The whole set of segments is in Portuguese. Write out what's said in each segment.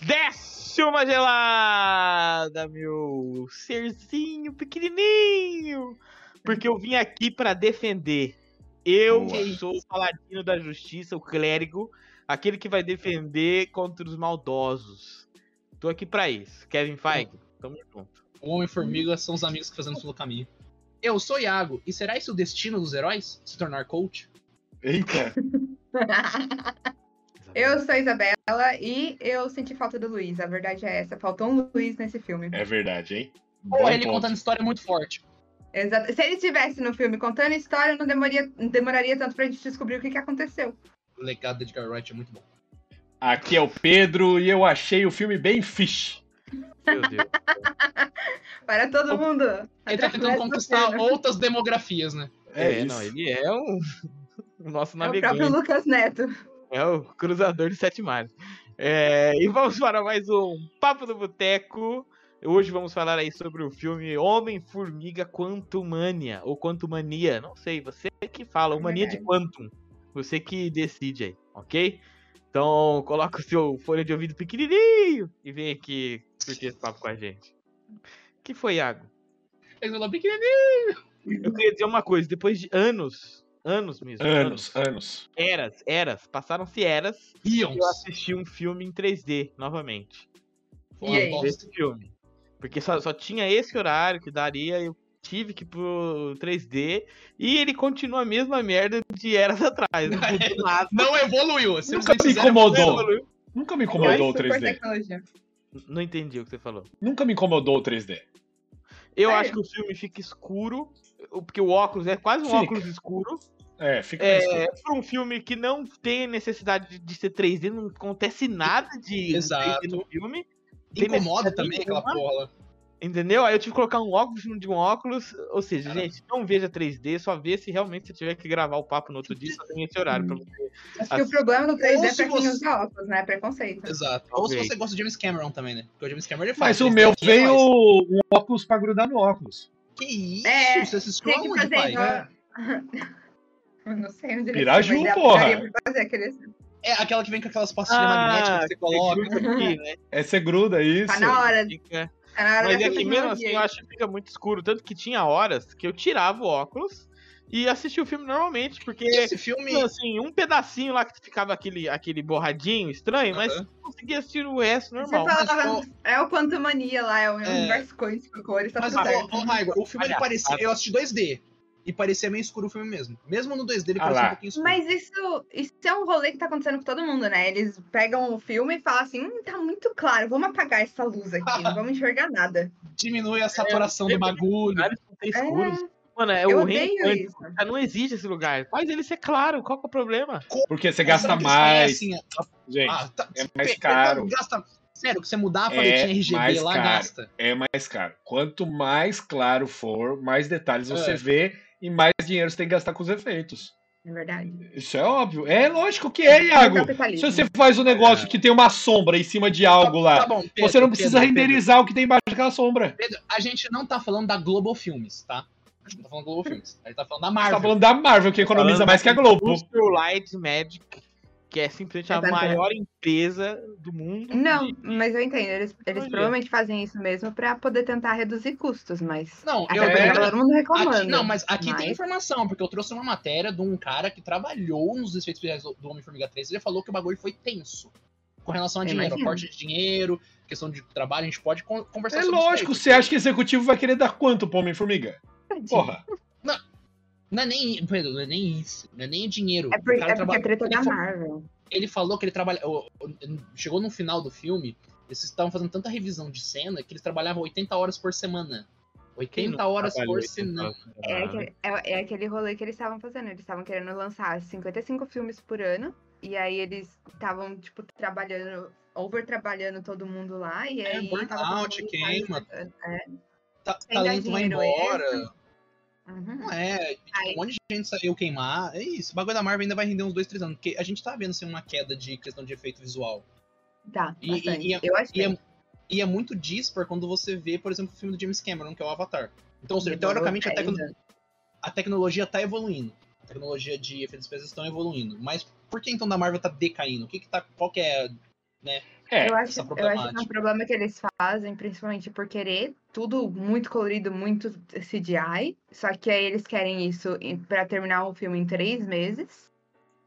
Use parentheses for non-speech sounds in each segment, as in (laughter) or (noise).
Desce uma gelada, meu serzinho pequenininho. Porque eu vim aqui pra defender. Eu Boa. sou o paladino da justiça, o clérigo, aquele que vai defender contra os maldosos. Tô aqui pra isso. Kevin Feige, tamo junto. O Homem-Formiga são os amigos que fazemos pelo caminho. Eu sou Iago, e será esse o destino dos heróis? Se tornar coach? Eita. (laughs) Eu sou a Isabela e eu senti falta do Luiz. A verdade é essa. Faltou um Luiz nesse filme. É verdade, hein? Ou Bom ele ponto. contando história muito forte. Exato. Se ele estivesse no filme contando história, não demoraria, não demoraria tanto pra gente descobrir o que, que aconteceu. O legado de Edgar Wright é muito bom. Aqui é o Pedro e eu achei o filme bem fish. Meu Deus. (laughs) Para todo mundo. Ele tá tentando conquistar outras demografias, né? É, isso. não, ele é um. (laughs) O nosso É o navegante. próprio Lucas Neto. É o cruzador de sete mares. É, e vamos para mais um Papo do Boteco. Hoje vamos falar aí sobre o filme Homem-Formiga Quantumania, ou Quantumania, não sei, você que fala, o Mania de. Quantum. Você que decide aí, ok? Então, coloca o seu fone de ouvido pequenininho e vem aqui curtir esse papo com a gente. que foi, Iago? Ele falou pequenininho. Eu queria dizer uma coisa, depois de anos, anos mesmo, Anos, anos. eras, eras, passaram-se eras, Ions. eu assisti um filme em 3D novamente. Foi E aí? Esse filme. Porque só, só tinha esse horário que daria, eu tive que ir pro 3D e ele continua a mesma merda de eras atrás. (laughs) Não. Não evoluiu. Nunca simplesmente me incomodou. Nunca me incomodou o Super 3D. tecnologia. Não entendi o que você falou. Nunca me incomodou o 3D. Eu Sério? acho que o filme fica escuro, porque o óculos é quase um Fica. óculos escuro. É, fica É, pra um filme que não tem necessidade de, ser 3D, não acontece nada de Exato. 3D no filme. Incomoda também aquela porra. Entendeu? Aí eu tive que colocar um óculos cima de um óculos. Ou seja, Cara. gente, não veja 3D, só vê se realmente você tiver que gravar o papo no outro dia, só tem esse horário pra você. Acho que Assim, o problema do 3D ou é se pra quem você- usa óculos, né? Preconceito. Exato. Ou se Ok. você gosta de James Cameron também, né? Porque o James Cameron ele faz. Mas o 3D meu veio faz. um óculos pra grudar no óculos. Que isso? É, você que aonde, fazer pai? (laughs) Eu não sei onde ele Piraju, mas ele porra. fazer aqueles... É aquela que vem com aquelas pastilhas magnéticas que você coloca. gruda aqui, né? É ser gruda, isso. Tá na hora. Fica- Tá na hora Mas é que mesmo assim eu acho que fica muito escuro. Tanto que tinha horas que eu tirava o óculos e assistia o filme normalmente, porque. Esse filme. Assim, um pedacinho lá que ficava aquele, aquele borradinho estranho, mas Aham. eu conseguia assistir o resto Você normal. falava, é o Quantumania lá, é o É. universo quântico, cores, tá Mas, tudo certo. ô, ô, Raigor, o filme ele parecia. Eu assisti 2D. E parecia meio escuro o filme mesmo. Mesmo no 2D ele Ah parecia lá. um pouquinho escuro. Mas isso, isso é um rolê que tá acontecendo com todo mundo, né? Eles pegam o filme e falam assim, hum, tá muito claro, vamos apagar essa luz aqui, não vamos enxergar nada. Diminui a saturação É, do bagulho. É, Mano, é eu o odeio reino Não existe esse lugar. Faz ele ser claro. Qual que é o problema? Porque você gasta mais. a- Gente, Ah, tá- é mais caro. Gasta... Sério, que você mudar a É paletinha RGB mais lá, caro. gasta. é mais caro. Quanto mais claro for, mais detalhes você É. vê e mais dinheiro você tem que gastar com os efeitos. é verdade. Isso é óbvio. É lógico que é, Iago. Se você faz um negócio que tem uma sombra em cima de algo lá, Tá bom, Pedro, você não precisa Pedro, renderizar o que tem embaixo daquela sombra. Pedro, a gente não tá falando da Global Filmes, tá? A gente não tá falando da Global Filmes. A gente tá falando da Você Marvel. tá falando da Marvel, que economiza mais que a Globo. Industrial Light Magic, que é simplesmente a Exato. maior empresa do mundo. Não, de- mas eu entendo. Eles, eles provavelmente fazem isso mesmo pra poder tentar reduzir custos, mas. Não, Até eu é- todo mundo reclamando. Aqui, não, mas aqui tem mas- informação, porque eu trouxe uma matéria de um cara que trabalhou nos efeitos especiais do Homem-Formiga 3 e ele falou que o bagulho foi tenso. Com relação a Eu dinheiro, imagino. aporte de dinheiro, questão de trabalho, a gente pode con- conversar É sobre lógico, isso. você acha que o executivo vai querer dar quanto pro Homem-Formiga? Porra. (laughs) Não é nem, Pedro, não é nem isso, não é nem dinheiro. É, por, O cara é porque traba- a treta é ele da Marvel. ele falou que ele trabalha. o- o- Chegou no final do filme, eles estavam fazendo tanta revisão de cena que eles trabalhavam 80 horas por semana. Quem 80 não horas por semana. É, aquele- é, é aquele rolê que eles estavam fazendo. Eles estavam querendo lançar 55 filmes por ano. E aí eles estavam, tipo, trabalhando, over trabalhando todo mundo lá. E É, aí. burnout, todo mundo queima. É. Dar talento vai dinheiro embora. Uhum. Não é, Aí- um monte de gente saiu queimar. É isso, o bagulho da Marvel ainda vai render uns 2, 3 anos. Porque a gente tá vendo assim, uma queda de questão de efeito visual. Tá, E- e- e- eu achei. E é, e é muito dispar quando você vê, por exemplo, o filme do James Cameron, que é o Avatar. Então, ou seja, teoricamente a, 10 tecno- anos. a tecnologia tá evoluindo. A tecnologia de efeitos especiais estão evoluindo. Mas por que então da Marvel tá decaindo? O que que tá. Qual que é. É, eu, essa acho, eu acho que é um problema que eles fazem, principalmente por querer tudo muito colorido, muito CGI. Só que aí eles querem isso pra terminar o filme em três meses,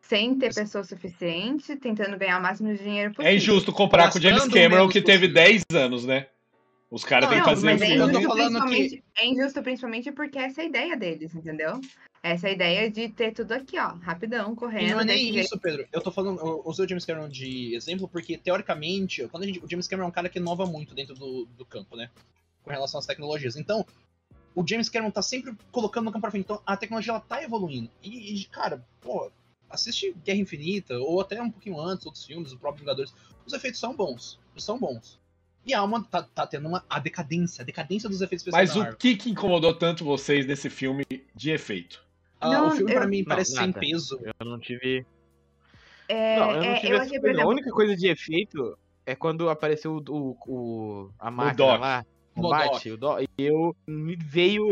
sem ter pessoa suficiente, tentando ganhar o máximo de dinheiro possível. é injusto comparar com o James Gastando Cameron, que teve possível. 10 anos, né? Os caras Não, têm que não, fazer mas o é injusto, é injusto principalmente porque essa é a ideia deles, entendeu? Essa é a ideia de ter tudo aqui, ó, rapidão, E correndo. não é nem desse jeito. isso, Pedro. Eu tô falando, eu usei o James Cameron de exemplo porque, teoricamente, quando a gente, o James Cameron é um cara que inova muito dentro do, do campo, né? Com relação às tecnologias. Então, o James Cameron tá sempre colocando no campo pra frente. Então, a tecnologia, ela tá evoluindo. E, e, cara, pô, assiste Guerra Infinita, ou até um pouquinho antes, outros filmes, o próprio Vingadores. Os efeitos são bons. São bons. E há uma, tá, tá tendo uma, a decadência, a decadência dos efeitos especiais Mas o que, que incomodou tanto vocês nesse filme de efeito? Ah, Não, o filme, pra eu- mim, Não, parece sem nada. peso. Eu não tive. É, não, eu não é, tive eu achei, exemplo, A única coisa de efeito é quando apareceu o, o, o- a máquina Doc. lá. O Modok. Bate, o Doc, e eu me veio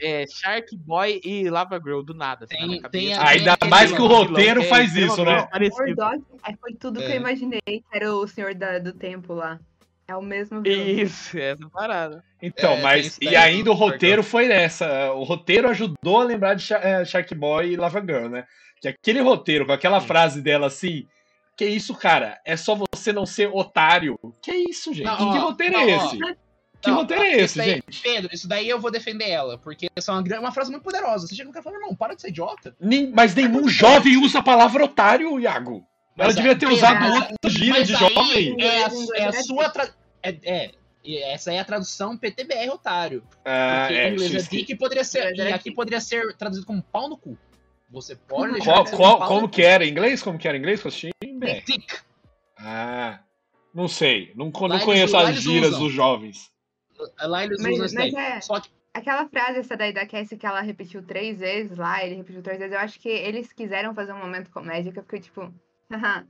é, Shark Boy e Lava Girl do nada. assim, Tem- na tem a- Ainda mais que o roteiro é faz isso, né? é, foi tudo que eu imaginei, que era o senhor da- do tempo lá. É o mesmo vilão. Isso, essa parada. Então, É, mas. E daí ainda o roteiro foi nessa. O roteiro ajudou a lembrar de eh, Shark Boy e Lava Girl, né? Que aquele roteiro, com aquela Sim. frase dela assim. Que isso, cara? É só você não ser otário. Que isso, gente? Não, que ó, roteiro não, é ó. esse? Que Não, roteiro é esse, daí- gente? Pedro, isso daí eu vou defender ela, porque essa é uma, uma frase muito poderosa. Você chega no cara e fala, irmão, para de ser idiota. Nem- mas nenhum jovem usa a palavra otário, Iago. Ela Mas devia é- ter usado outra gíria de jovem. É a, é a é sua. Tra... É, é, essa aí é a tradução PTBR otário. Ah, Porque é, em inglês é dick poderia ser. E aqui poderia ser traduzido como pau no cu. Você pode deixar Qual- um qual- como no que era em inglês? Como que era em inglês? Bem, Dick. Ah, não sei. Não, não Lá eles- conheço lá as eles gírias usam. dos jovens. Lá eles Mas- usam isso mas é- Só que. Aquela frase, essa daí da Cassie que ela repetiu três vezes lá, ele repetiu três vezes, eu acho que eles quiseram fazer um momento comédia que eu fiquei tipo. (laughs)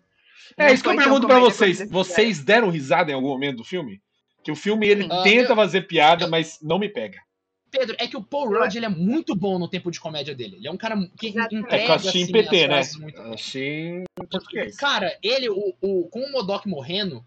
É Não isso que eu pergunto pra vocês. Vocês deram risada em algum momento do filme? Que o filme ele. Ah, tenta eu- fazer piada, mas não me pega. Pedro, é que o Paul Rudd ele é muito bom no tempo de comédia dele. Ele é um cara que. É entrega eu assisti em assim, PT, as né? muito em português. Cara, ele, o, o, com o Modok morrendo,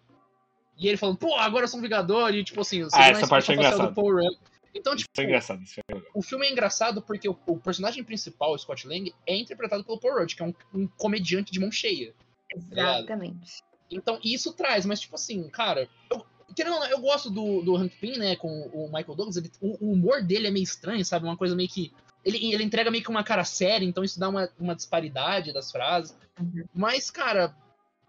e ele falando, pô, agora eu sou um Vingador, e tipo assim, você Ah, essa uma parte é engraçada. do Paul Rudd. Então, Isso tipo, foi engraçado. Isso legal. o filme é engraçado porque o, o personagem principal, o Scott Lang, é interpretado pelo Paul Rudd, que é um, um comediante de mão cheia. Exatamente. Então, isso traz, mas tipo assim, cara, eu, querendo ou não, eu gosto do, do Hank Pym, né, com o Michael Douglas, ele- o, o humor dele é meio estranho, sabe? Uma coisa meio que. Ele, ele entrega meio que uma cara séria, então isso dá uma, uma disparidade das frases. Uhum. Mas, cara,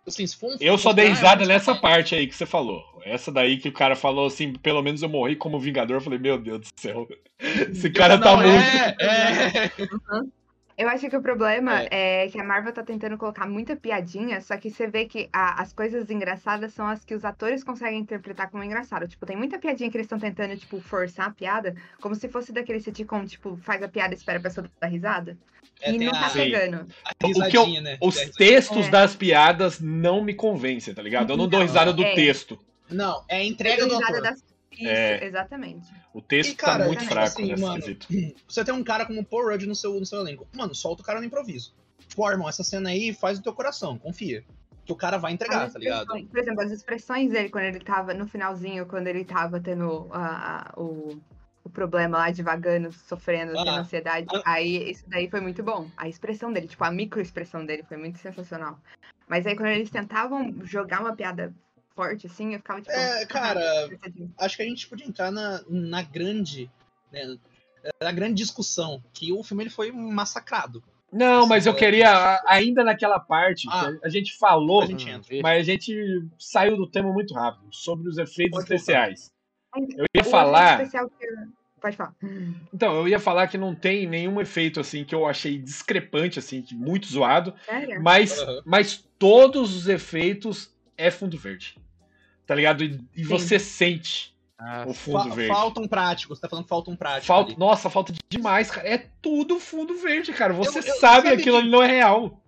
assim, se for um Eu só dei risada nessa parte aí que você falou. Essa daí que o cara falou assim, pelo menos eu morri como Vingador. Eu falei, meu Deus do céu. (laughs) Esse cara tá Não, muito. É, é. Eu acho que o problema é. que a Marvel tá tentando colocar muita piadinha, só que você vê que a- as coisas engraçadas são as que os atores conseguem interpretar como engraçado. Tipo, tem muita piadinha que eles estão tentando, tipo, forçar a piada, como se fosse daquele sitcom, tipo, faz a piada e espera a pessoa dar risada. É, e não tá a, Sim. pegando. O que eu- né? Os É, textos É. das piadas não me convencem, tá ligado? Eu não dou Não, risada do é. texto. Não, é a entrega do ator. das... Isso, É. exatamente. O texto E, cara, tá muito tipo fraco assim, nesse mano, quesito. Você tem um cara como o Paul Rudd no seu, no seu elenco. Mano, solta o cara no improviso. Tipo, ó, irmão, essa cena aí faz o teu coração, confia. Que o cara vai entregar, tá ligado? expressões- Por exemplo, as expressões dele quando ele tava no finalzinho, quando ele tava tendo a- a- o, o problema lá devagando, sofrendo, tendo Ah, ansiedade. ah. Aí isso daí foi muito bom. A expressão dele, tipo, a microexpressão dele foi muito sensacional. Mas aí quando eles tentavam jogar uma piada forte, assim, eu ficava tipo. É, "Ah, cara, coitadinho." Acho que a gente podia entrar na, na grande. Né, na grande discussão. Que o filme ele foi massacrado. Não, mas eu Sim, queria, ainda naquela parte, Ah. a gente falou, A gente entra. mas a gente saiu do tema muito rápido, sobre os efeitos Pode especiais. Eu ia o falar. Pode falar. Então, eu ia falar que não tem nenhum efeito assim que eu achei discrepante, assim, que muito zoado, Sério? mas, Aham. mas todos os efeitos é fundo verde. Tá ligado? E, e você sente Ah, o fundo Fa- verde. faltam práticos, tá falando faltam práticos. Falta, ali. nossa, falta demais, cara. É tudo fundo verde, cara. Você Eu- eu- sabe sabe aquilo que- ali não é real.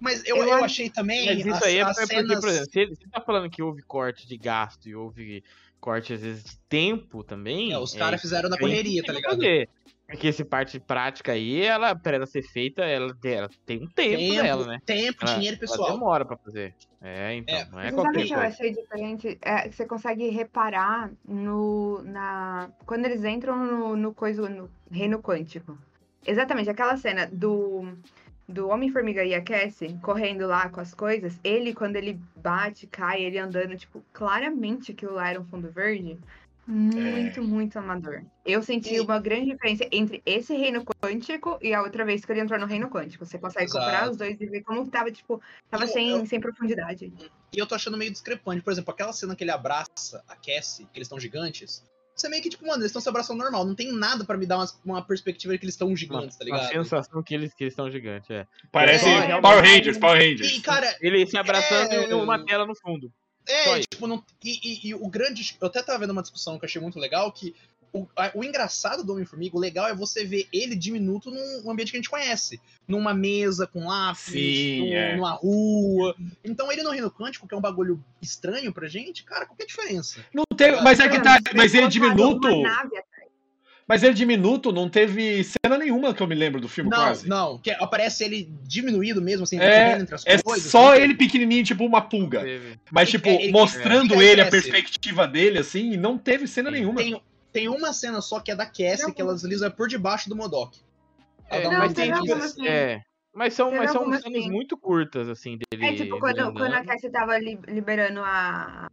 Mas eu, Eu eu achei também. Mas isso as- aí é as porque, cenas- por exemplo, se ele, se ele tá falando que houve corte de gasto e houve corte, às vezes, de tempo também. É, os caras fizeram na correria, tá ligado? fazer. Porque essa parte prática aí, ela, pra ela ser feita, ela, ela tem um tempo, Tempo, dela, né? tempo, Ela- dinheiro Ela pessoal. demora pra fazer. É, então, É. não é Você sabe qualquer o que eu achei diferente? É que você consegue reparar no. Na... Quando eles entram no, no coisa, no reino quântico. Exatamente, aquela cena do. Do Homem-Formiga e a Cassie correndo lá com as coisas, ele, quando ele bate, cai, ele andando, tipo, claramente aquilo lá era um fundo verde. Muito, muito amador. Eu senti E- uma grande diferença entre esse reino quântico e a outra vez que ele entrou no reino quântico. Você consegue Exato. comparar os dois e ver como tava, tipo, tava Eu- sem, eu- sem profundidade. E eu tô achando meio discrepante. Por exemplo, aquela cena que ele abraça a Cassie, que eles estão gigantes. Você meio que, tipo, mano, eles estão se abraçando normal. Não tem nada pra me dar uma, uma perspectiva de que eles estão gigantes, tá ligado? sensação que eles que eles estão gigantes, é. Parece É, Power Rangers, Power Rangers. E, cara, Ele se abraçando É. em uma tela no fundo. É, tipo, não, e, e- e o grande. Eu até tava vendo uma discussão que eu achei muito legal, que o, o engraçado do Homem-Formiga, o legal é você ver ele diminuto num ambiente que a gente conhece. Numa mesa com lápis, Sim, num- é. numa rua. Então ele no Reino Quântico, que é um bagulho estranho pra gente, cara, qual que é a diferença? Não teve, mas é que tá, mas ele Colocado diminuto, mas ele diminuto não teve cena nenhuma que eu me lembro do filme Não, quase. não, que aparece ele diminuído mesmo, assim, É, entre as É coisas. só assim. ele pequenininho, tipo uma pulga. Mas, É, tipo, é, ele- mostrando é, ele, a cresce. perspectiva dele, assim, e não teve cena nenhuma. Tem, tem uma cena só que é da Cassie, Não. que ela desliza por debaixo do Modok. É, Não, mas tem cenas. É. Mas são, mas são cenas sim. muito curtas, assim, dele. É tipo, quando, quando a andando. Cassie tava li- liberando a.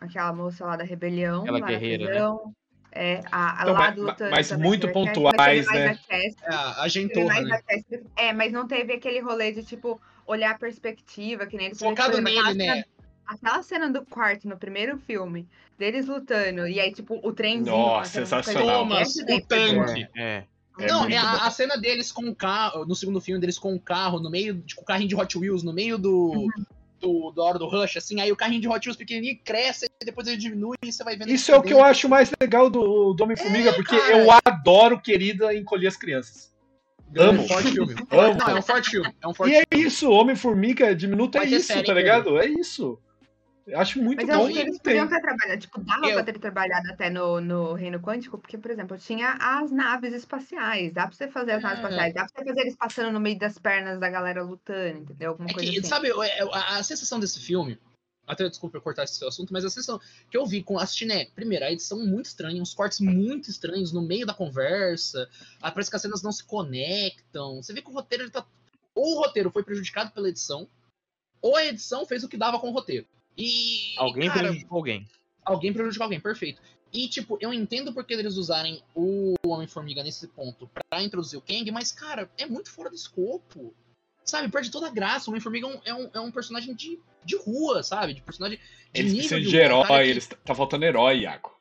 aquela moça lá da rebelião. Aquela guerreira, né? É, a, a Então, lá mas- do Lutano mas também muito a Cassie, pontuais, mas né? a Cassie, É, a mais né? a Cassie. É, mas não teve aquele rolê de, tipo, olhar a perspectiva, que nem eles fizeram, Focado nele, né? Aquela cena do quarto no primeiro filme, deles lutando, e aí, tipo, o trenzinho. Nossa, sensacional. Thomas, o tanque. É, é. É não, é a, a cena deles com o carro, no segundo filme, deles com o carro, no meio, tipo, o carrinho de Hot Wheels, no meio do, Uhum. do, da hora do Rush, assim, aí o carrinho de Hot Wheels pequenininho cresce, e depois ele diminui e você vai vendo... Isso é o que eu acho mais legal do, do Homem-Formiga, porque cara. eu adoro Querida encolher as crianças. Grande, Amo. forte filme. Amo. Não, é um forte filme. É um forte E é filme. isso, Homem-Formiga diminuto é isso, série tá ligado? É isso. Eu acho muito Mas eu bom acho que e eles podiam ter trabalhado, tipo, dava Eu- pra ter trabalhado até no, no Reino Quântico, porque, por exemplo, tinha as naves espaciais, dá pra você fazer as naves É. espaciais, dá pra você fazer eles passando no meio das pernas da galera lutando, entendeu? Alguma É coisa que, assim. sabe, a, a sensação desse filme, até desculpa eu cortar esse seu assunto, mas a sensação que eu vi com assistindo é, primeiro, a edição muito estranha, uns cortes muito estranhos no meio da conversa, ah, parece que as cenas não se conectam. Você vê que o roteiro ele tá. Ou o roteiro foi prejudicado pela edição, ou a edição fez o que dava com o roteiro. E. Alguém cara, prejudicou alguém. alguém prejudicou alguém, perfeito. E, tipo, eu entendo porque eles usarem o Homem-Formiga nesse ponto pra introduzir o Kang, mas, cara, é muito fora do escopo. Sabe, perde toda a graça. O Homem-Formiga é um, é, um, é um personagem de, de rua, sabe? De personagem de Eles nível precisam de herói, que- eles tá faltando herói, Iago.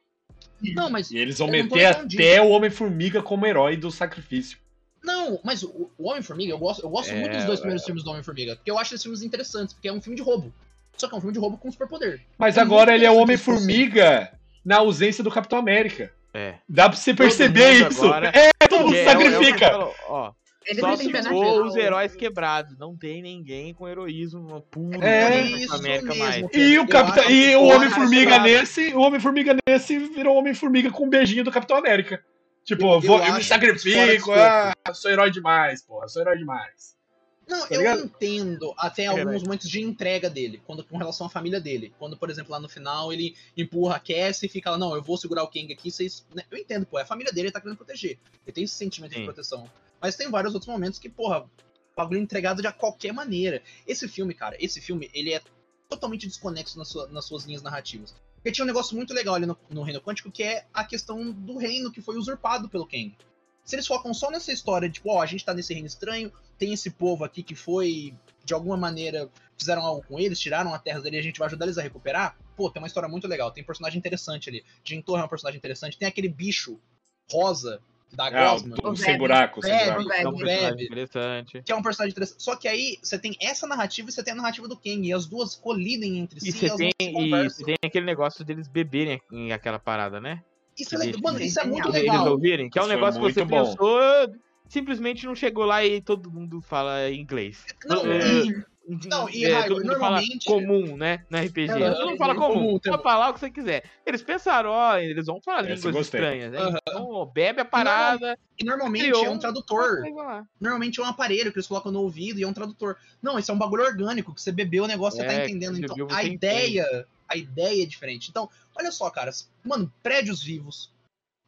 Não, mas... E eles vão meter até o Homem-Formiga como herói do sacrifício. Não, mas o, Homem-Formiga, eu gosto, eu gosto É, muito dos dois é. primeiros filmes do Homem-Formiga, porque eu acho esses filmes interessantes, porque é um filme de roubo. Só que é um filme de roubo com superpoder. Mas É agora ele é o Homem-Formiga na ausência do Capitão América. É. Dá pra você perceber isso. agora- É, todo mundo É, é o- é o sacrifica. ó, Eles só os heróis quebrados. Não tem ninguém com heroísmo puro. É, isso América mesmo. mais. E o, Capitão, e o Homem-Formiga nesse, o Homem-Formiga nesse virou Homem-Formiga com um beijinho do Capitão América. Tipo, Eu- eu vou, eu, me sacrifico, ah, sou herói demais, porra, sou herói demais. Não, Tá eu ligado? entendo até É, alguns vai. momentos de entrega dele, quando com relação à família dele. Quando, por exemplo, lá no final ele empurra a Cassie e fica lá, não, eu vou segurar o Kang aqui, vocês. né? Eu entendo, pô, é a família dele, ele tá querendo proteger. Ele tem esse sentimento Sim. de proteção. Mas tem vários outros momentos que, porra, o bagulho entregado de qualquer maneira. Esse filme, cara, esse filme, ele é totalmente desconexo nas, sua- nas suas linhas narrativas. Porque tinha um negócio muito legal ali no, no Reino Quântico, que é a questão do reino que foi usurpado pelo Kang. Se eles focam só nessa história, tipo, ó, a gente tá nesse reino estranho, tem esse povo aqui que foi, de alguma maneira, fizeram algo com eles, tiraram a terra dele e a gente vai ajudar eles a recuperar. Pô, tem uma história muito legal, tem personagem interessante ali. Jim Torre é um personagem interessante, tem aquele bicho rosa da Ah, Gosman, o, O sem buraco, sem Web. buraco. É um Web. personagem Web. interessante. que é um personagem interessante. Só que aí você tem essa narrativa e você tem a narrativa do Kang, e as duas colidem entre E si, você tem, e você tem aquele negócio deles beberem em aquela parada, né? Isso é legal. Mano, isso é muito Eles Eles legal. ouvirem, que é um Isso foi negócio que você bom. pensou, simplesmente não chegou lá e todo mundo fala inglês. Não, É, e- Não, e, é, Raigo, todo mundo normalmente- fala comum, né? Na RPG. Aham, todo mundo fala comum, comum. Pode falar o que você quiser. Eles pensaram, ó, eles vão falar Essa línguas estranhas. Né? Aham. Então, bebe a parada. E normalmente criou é um tradutor. Normalmente é um aparelho que eles colocam no ouvido e é um tradutor. Não, isso é um bagulho orgânico, que você bebeu o negócio, você É, tá que entendendo. você Então, a você ideia, a ideia é diferente. Então, olha só, cara. Mano, prédios vivos.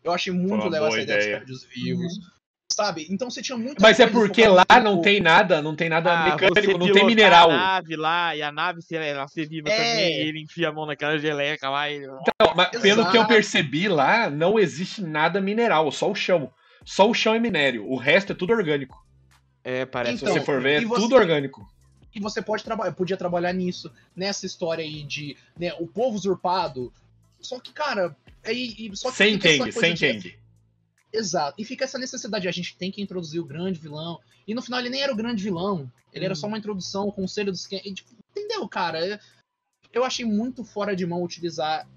Eu achei muito legal essa ideia, ideia. dos prédios vivos. Sabe? Então você tinha muito. Mas é porque lá não tem nada, não tem nada Ah, você mecânico, não tem mineral. a nave lá, e a nave, se ela ser viva É. também, e ele enfia a mão naquela geleca lá e... Não, mas pelo que eu percebi lá, não existe nada mineral, só o chão. Só o chão é minério, o resto é tudo orgânico. É, parece... Se Então, você for ver, é você- tudo orgânico. E você pode trabalhar, podia trabalhar nisso, nessa história aí de né, o povo usurpado. Só que, cara, aí. e- Só que Sem coisa sem de- Kang. Exato. E fica essa necessidade, a gente tem que introduzir o grande vilão. E no final ele nem era o grande vilão. Ele era Hum. só uma introdução, o conselho dos Kang. e, tipo, entendeu, cara? Eu- Eu achei muito fora de mão utilizar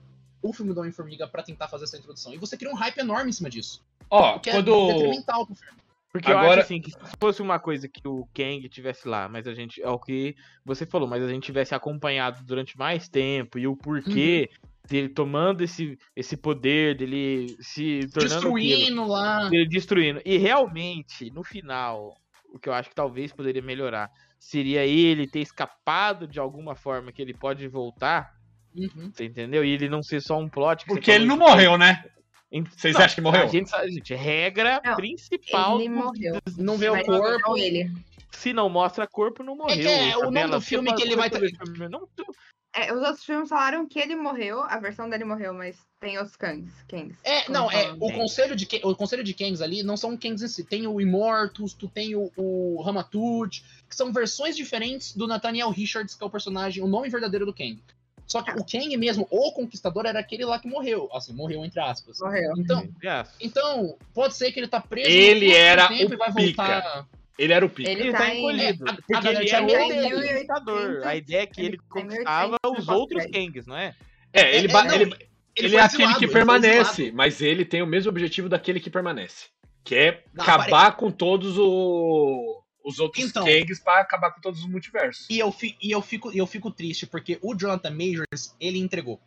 o filme do Homem-Formiga pra tentar fazer essa introdução. E você cria um hype enorme em cima disso. Ó, O que é quando. detrimental pro filme. Porque eu Agora- acho assim, que se fosse uma coisa que o Kang tivesse lá, mas a gente, é o que você falou, mas a gente tivesse acompanhado durante mais tempo e o porquê dele tomando esse, esse poder, dele se tornando aquilo, Destruindo lá. dele destruindo. E realmente, no final, o que eu acho que talvez poderia melhorar seria ele ter escapado de alguma forma que ele pode voltar, Uhum. você entendeu? E ele não ser só um plot. que você Porque ele não morreu, né? Vocês acham que morreu? A gente, sabe, gente, regra Não, principal Ele morreu. Não vê o corpo. ele. se não mostra corpo, não morreu. que é, o nome do filme que ele vai filme, Não, É, os outros filmes falaram que ele morreu, a versão dele morreu, mas tem os Kangs. Kangs. É, não, é, o conselho de o conselho de Kangs ali não são Kangs em si, tem o Immortus, tu tem o, o Ramatut, que são versões diferentes do Nathaniel Richards, que é o personagem, o nome verdadeiro do Kang. Só que o Kang mesmo, o Conquistador, era aquele lá que morreu, assim, morreu entre aspas. Morreu. Então, Yes. então pode ser que ele tá preso Ele era o e vai pica. voltar. Ele era o pica. Ele Ele tá tá em- encolhido. é, a porque ele é medo o dele. conquistador. A ideia é que ele Ele tá em conquistava 1800 os outros. Kangs, não é? É, ele, É, ele, Ele, ele é aquele exilado, que permanece, mas ele tem o mesmo objetivo daquele que permanece. Que é Não, acabar com todos o- os outros Então. Kangs pra acabar com todos os multiversos. E eu, fi- e eu, fico, e eu fico triste, porque o Jonathan Majors, ele entregou.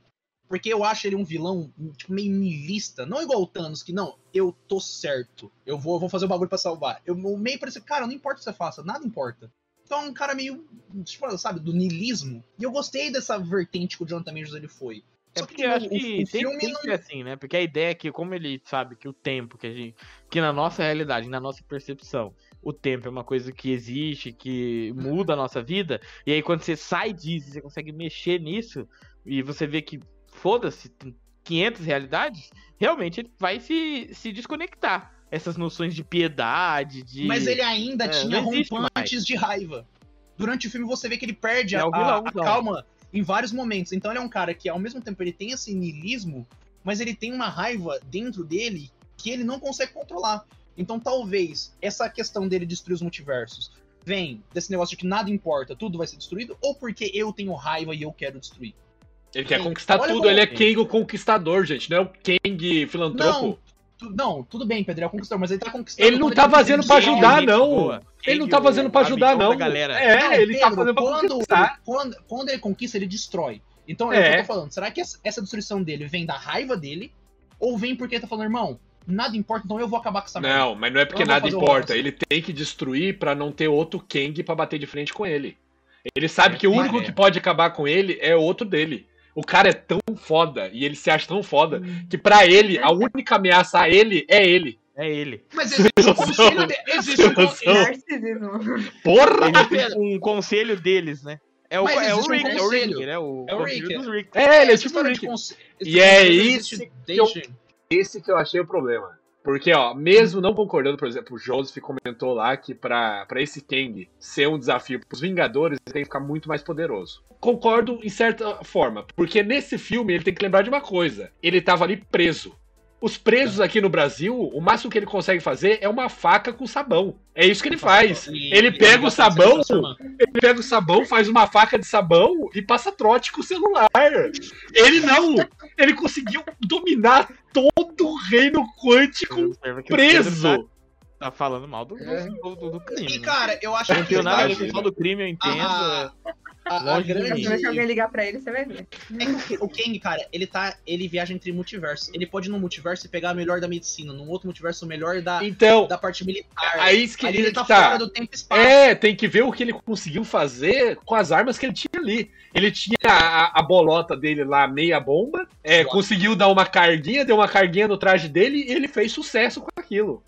Porque eu acho ele um vilão tipo, meio nihilista. Não igual o Thanos, que não, eu tô certo. Eu vou, eu vou fazer o bagulho pra salvar. Eu o meio parece, cara, não importa o que você faça, nada importa. Então é um cara meio, tipo, sabe, do niilismo. E eu gostei dessa vertente que o Jonathan Majors ele foi. É Só que, porque tipo, eu acho o, que o tem, tem não... que ser assim, né? Porque a ideia é que, como ele sabe que o tempo, que a gente. Que na nossa realidade, na nossa percepção, o tempo é uma coisa que existe, que muda a nossa vida, e aí quando você sai disso, você consegue mexer nisso, e você vê que, foda-se, tem 500 realidades, realmente ele vai se, se desconectar. Essas noções de piedade, de. Mas ele ainda É, tinha rompantes de raiva. Durante o filme você vê que ele perde É a, o a- a calma em vários momentos. Então ele é um cara que, ao mesmo tempo, ele tem esse niilismo, mas ele tem uma raiva dentro dele que ele não consegue controlar. Então talvez essa questão dele destruir os multiversos vem desse negócio de que nada importa, tudo vai ser destruído, ou porque eu tenho raiva e eu quero destruir. Ele quer conquistar Olha tudo, como- ele é Kang o conquistador, gente, não é o Kang filantropo. Tu- não, tudo bem, Pedro, é o conquistador, mas ele tá conquistando. Ele não tá fazendo pra ajudar, não. boa. Ele não tá fazendo o pra ajudar, não. galera. É, Não, ele tá fazendo pra quando, conquistar. quando, quando ele conquista, ele destrói. Então é o que É. eu tô falando. Será que essa, destruição dele vem da raiva dele? Ou vem porque ele tá falando, irmão, nada importa, então eu vou acabar com essa merda. Não, mas não é porque nada importa. Ele tem que destruir pra não ter outro Kang pra bater de frente com ele. Ele sabe É, que o único é. que pode acabar com ele é outro dele. O cara é tão foda e ele se acha tão foda que pra ele a única ameaça a ele é ele. É ele. Mas (laughs) existe o conselho de, existe o con- Noção. Narcisismo. Porra! Ele tem um conselho deles, né? É o, Mas é o existe um Rick, é o conselho. Rick, né? O É o conselho Rick. dos Rick. É, ele é tipo história Rick. de conse- esse E é conselho isso existe que eu- Esse que eu achei o problema. Porque, ó, mesmo não concordando, por exemplo, o Joseph comentou lá que pra esse Kang ser um desafio pros Vingadores, ele tem que ficar muito mais poderoso. Concordo em certa forma, porque nesse filme ele tem que lembrar de uma coisa: ele tava ali preso. Os presos aqui no Brasil, o máximo que ele consegue fazer é uma faca com sabão. É isso que ele faz. Ele pega o sabão. Ele pega o sabão, faz uma faca de sabão e passa trote com o celular. Ele não! Ele conseguiu dominar todo o reino quântico preso. Tá falando mal do, É. do, do, do crime. E, né? cara, eu acho Eu não que tenho nada a vai- ver com do crime, eu entendo. a, a, a Longe de mim. grande... Se alguém ligar pra ele, você vai ver. É que o Kang, cara, ele tá. Ele viaja entre multiversos. Ele pode ir no multiverso e pegar o melhor da medicina, no outro multiverso o melhor da, Então, da parte militar. aí que Ali ele tá, tá. fora do tempo e espaço. É, tem que ver o que ele conseguiu fazer com as armas que ele tinha ali. Ele tinha a, a bolota dele lá, meia bomba, é, conseguiu dar uma carguinha, deu uma carguinha no traje dele e ele fez sucesso com aquilo.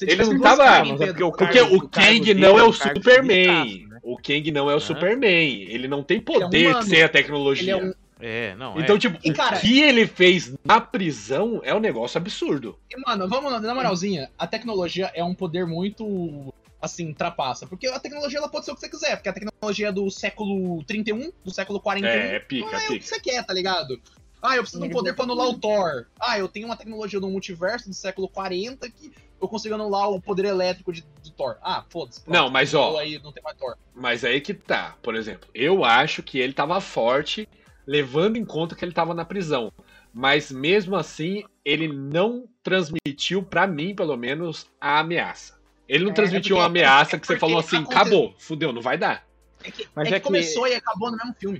Ele não tava- cargas, mas é porque o Porque o Kang dele não é é um o cargo de Superman. militaço, né? O Kang não é o? Superman. Ele não tem Ele é poder humano. sem a Ele tecnologia. é um. É, não. Então, é. tipo, E, o cara- que ele fez na prisão é um negócio absurdo. E, Mano, vamos na moralzinha. A tecnologia é um poder muito. Assim, trapaça. Porque a tecnologia ela pode ser o que você quiser. Porque a tecnologia é do século 31, do século 41. É, é não pica, é o que pica. você quer, tá ligado? Ah, eu preciso de um poder pra anular o Thor. Ah, eu tenho uma tecnologia do multiverso do século 40 que eu consigo anular o poder elétrico de, do Thor. Ah, foda-se. Não, mas, ó. Aí não tem mais Thor. Mas aí que tá. Por exemplo, eu acho que ele tava forte, levando em conta que ele tava na prisão. Mas mesmo assim, ele não transmitiu, pra mim, pelo menos, a ameaça. Ele não É, transmitiu porque- uma ameaça é que você falou assim, acabou, fudeu, não vai dar. É que, Mas é que é que- começou e acabou no mesmo filme.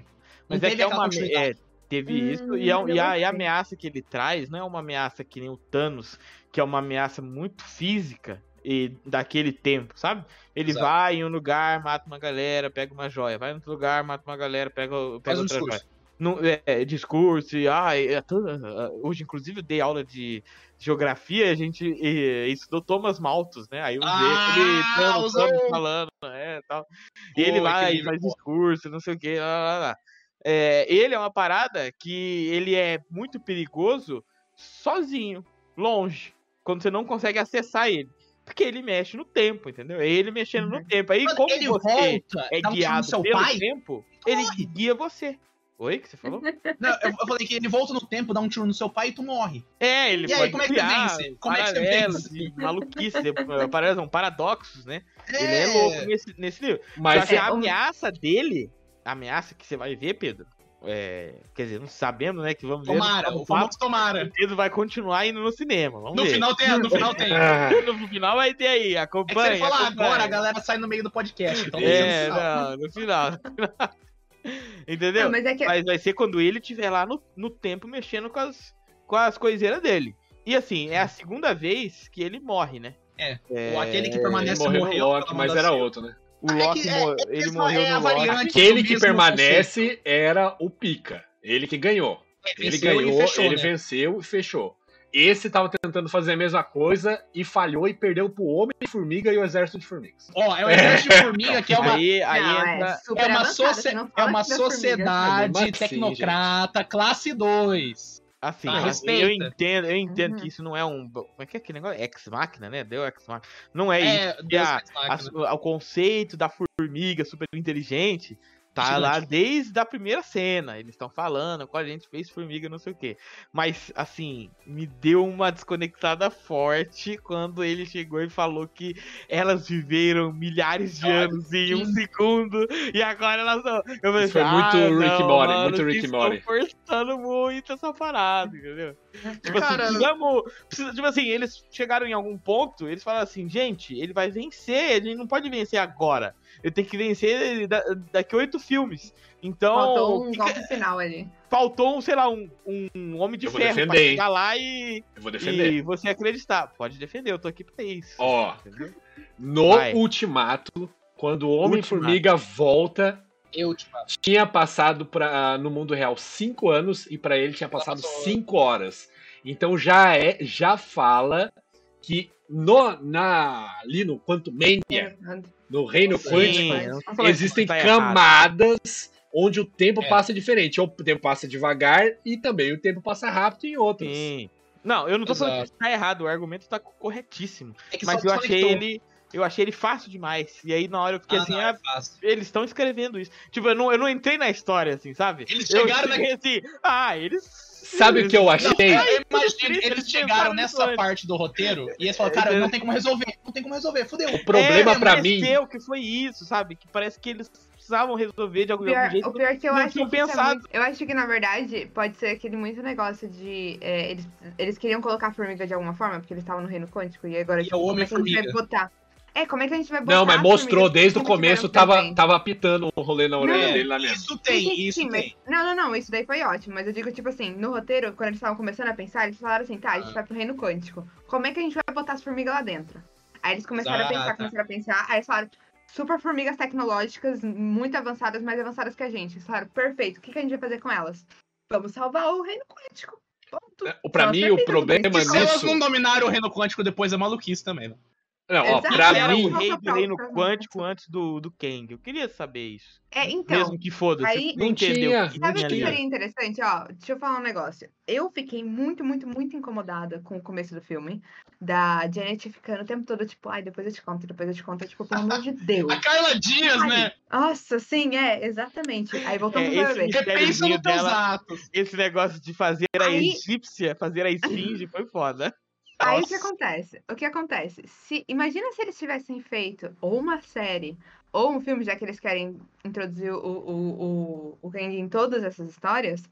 Não Mas é que é uma. É, teve Hum, isso. E a, e, a, e a ameaça que ele traz não é uma ameaça que nem o Thanos, que é uma ameaça muito física e daquele tempo, sabe? Ele Exato. vai em um lugar, mata uma galera, pega uma joia. Vai em outro lugar, mata uma galera, pega, pega um outra discurso. joia. Não, é, é, discurso, e, ah, é toda- hoje, inclusive, eu dei aula de geografia e a gente e, estudou Thomas Malthus, né? Aí usei Ah, usou! Thanos falando, é, tal. E ele vai e faz discurso, não sei o que, lá, lá, lá. É, ele é uma parada que ele é muito perigoso sozinho, longe, quando você não consegue acessar ele. Porque ele mexe no tempo, entendeu? É ele mexendo no Uhum. tempo. Aí, como ele você volta, é um no guiado seu pelo pai. tempo, ele morre. guia você. Oi, que você falou? (laughs) Não, eu, eu falei que ele volta no tempo, dá um tiro no seu pai e tu morre. É, ele E aí, pode como é que você criar vence? Como é que você vence? maluquice, é, paralelos, não, paradoxos, né? É, Ele é louco nesse, nesse nível. Mas Só que a é, o- ameaça dele, a ameaça que você vai ver, Pedro, é, quer dizer, não sabemos, né, que vamos ver. no Tomara, próximo o famoso tomara. o Pedro vai continuar indo no cinema, vamos No ver. final tem, no final tem. (laughs) Ah, No final vai ter aí, É que se acompanha. ele falar acompanha. agora, a galera sai no meio do podcast. Então É, no final. não, no final. (laughs) Entendeu? Não, mas é que Mas vai ser quando ele estiver lá no, no tempo mexendo com as, com as coiseiras dele. E assim, é a segunda vez que ele morre, né? É, É, o aquele que permanece morreu no morreu. Loki, pela mas era outro, né? O É Loki, é- é ele morreu é no Loki. Aquele que permanece era o Pica. Ele que ganhou. Ele venceu e ganhou, fechou, ele né? venceu e fechou. Esse tava tentando fazer a mesma coisa e falhou e perdeu pro Homem-Formiga e o Exército de Formigas. Ó, é o exército de formiga que é uma, Aí, aí Não, é é uma, é uma sociedade tecnocrata classe 2. Assim, respeita. eu entendo, eu entendo Uhum. que isso não é um. Como é que é aquele negócio? Ex-máquina, né? Deu ex-máquina. Não é, isso. É, Deus a-. A- o conceito da formiga super inteligente tá lá desde a primeira cena. Eles estão falando qual a gente fez formiga, não sei o quê. Mas, assim, me deu uma desconectada forte quando ele chegou e falou que elas viveram milhares de Ah, anos em um segundo e agora elas são. Eu falei, Isso foi assim, muito ah, Rick não, Morty, mano, muito Rick estão Morty. forçando muito essa parada, entendeu? (laughs) Tipo assim, precisamos, precisa- tipo assim, eles chegaram em algum ponto, eles falaram assim, gente, ele vai vencer, a gente não pode vencer agora. Ele tem que vencer da- daqui a oito filmes. Então, Faltou um fica- golpe final ali. faltou, sei lá, um, um homem de Eu vou ferro pra defender, hein? chegar lá e, Eu vou defender. e você acreditar. Pode defender, eu tô aqui pra isso. Ó, entendeu? no Vai. Ultimato, quando o Homem-Formiga volta, Eu, tipo, tinha passado pra, no mundo real cinco anos e pra ele tinha passado passou- cinco horas. Então já é, já fala que no, na, ali no Quantum Mania, no reino Sim, quântico, eu existem tá camadas onde o tempo É. passa diferente. Ou o tempo passa devagar e também o tempo passa rápido em outros. Sim. Não, eu não tô falando que Exato. isso tá errado, o argumento tá corretíssimo. é que Mas só eu achei ele. Eu achei ele fácil demais. E aí na hora eu fiquei Ah, assim, não, ah, é fácil. eles estão escrevendo isso. Tipo, eu não, eu não entrei na história, assim, sabe? Eles eu chegaram na- cheguei assim, ah, eles. Sabe o que eu Não, achei? eu imagino, Eles chegaram nessa parte do roteiro e eles falaram, cara, não tem como resolver, não tem como resolver, fudeu. O problema é, pra mim. que foi isso, sabe? Que parece que eles precisavam resolver de algum, Pior- algum jeito. o pior que eu não acho tinham que é pensado. muito- eu acho que, na verdade, pode ser aquele muito negócio de. é, eles, eles queriam colocar a formiga de alguma forma, porque eles estavam no reino quântico, e agora, E tipo, é o como é que a gente vai Homem-Formiga. botar? É, como é que a gente vai botar Não, mas mostrou desde o começo, tava, tava apitando um rolê na orelha É, dele lá mesmo. Isso tem, sim, isso sim, mas- tem. Não, não, não, isso daí foi ótimo, mas eu digo, tipo assim, no roteiro, quando eles estavam começando a pensar, eles falaram assim, tá, a gente Ah. vai pro reino quântico. Como é que a gente vai botar as formigas lá dentro? Aí eles começaram a pensar, Exato. começaram a pensar, aí eles falaram, super formigas tecnológicas, muito avançadas, mais avançadas que a gente. Eles falaram, perfeito, o que, que a gente vai fazer com elas? Vamos salvar o reino quântico. Ponto. É, Pra Só mim, o problema bem. E se elas nisso. não dominarem o reino quântico depois é maluquice também, né? Não, ó, pra era mim. o rei do reino quântico antes do, do Kang? Eu queria saber isso. É, então, Mesmo que foda-se. aí- Não Não entendeu. Sabe o que seria interessante? Ó, deixa eu falar um negócio. Eu fiquei muito, muito, muito incomodada com o começo do filme. Da Janet ficando o tempo todo, tipo, ai, depois eu te conto, depois eu te conto. Tipo, pelo amor de (laughs) Deus. A Carla Dias, Ai, né? Nossa, sim, é, exatamente. Aí voltamos É, pro esse Repensa nos teus atos. Esse negócio de fazer a Aí- egípcia, fazer a esfinge, foi foda. Aí o que Nossa. acontece? O que acontece? Se, imagina se eles tivessem feito ou uma série ou um filme, já que eles querem introduzir o, o, o, o Kang em todas essas histórias,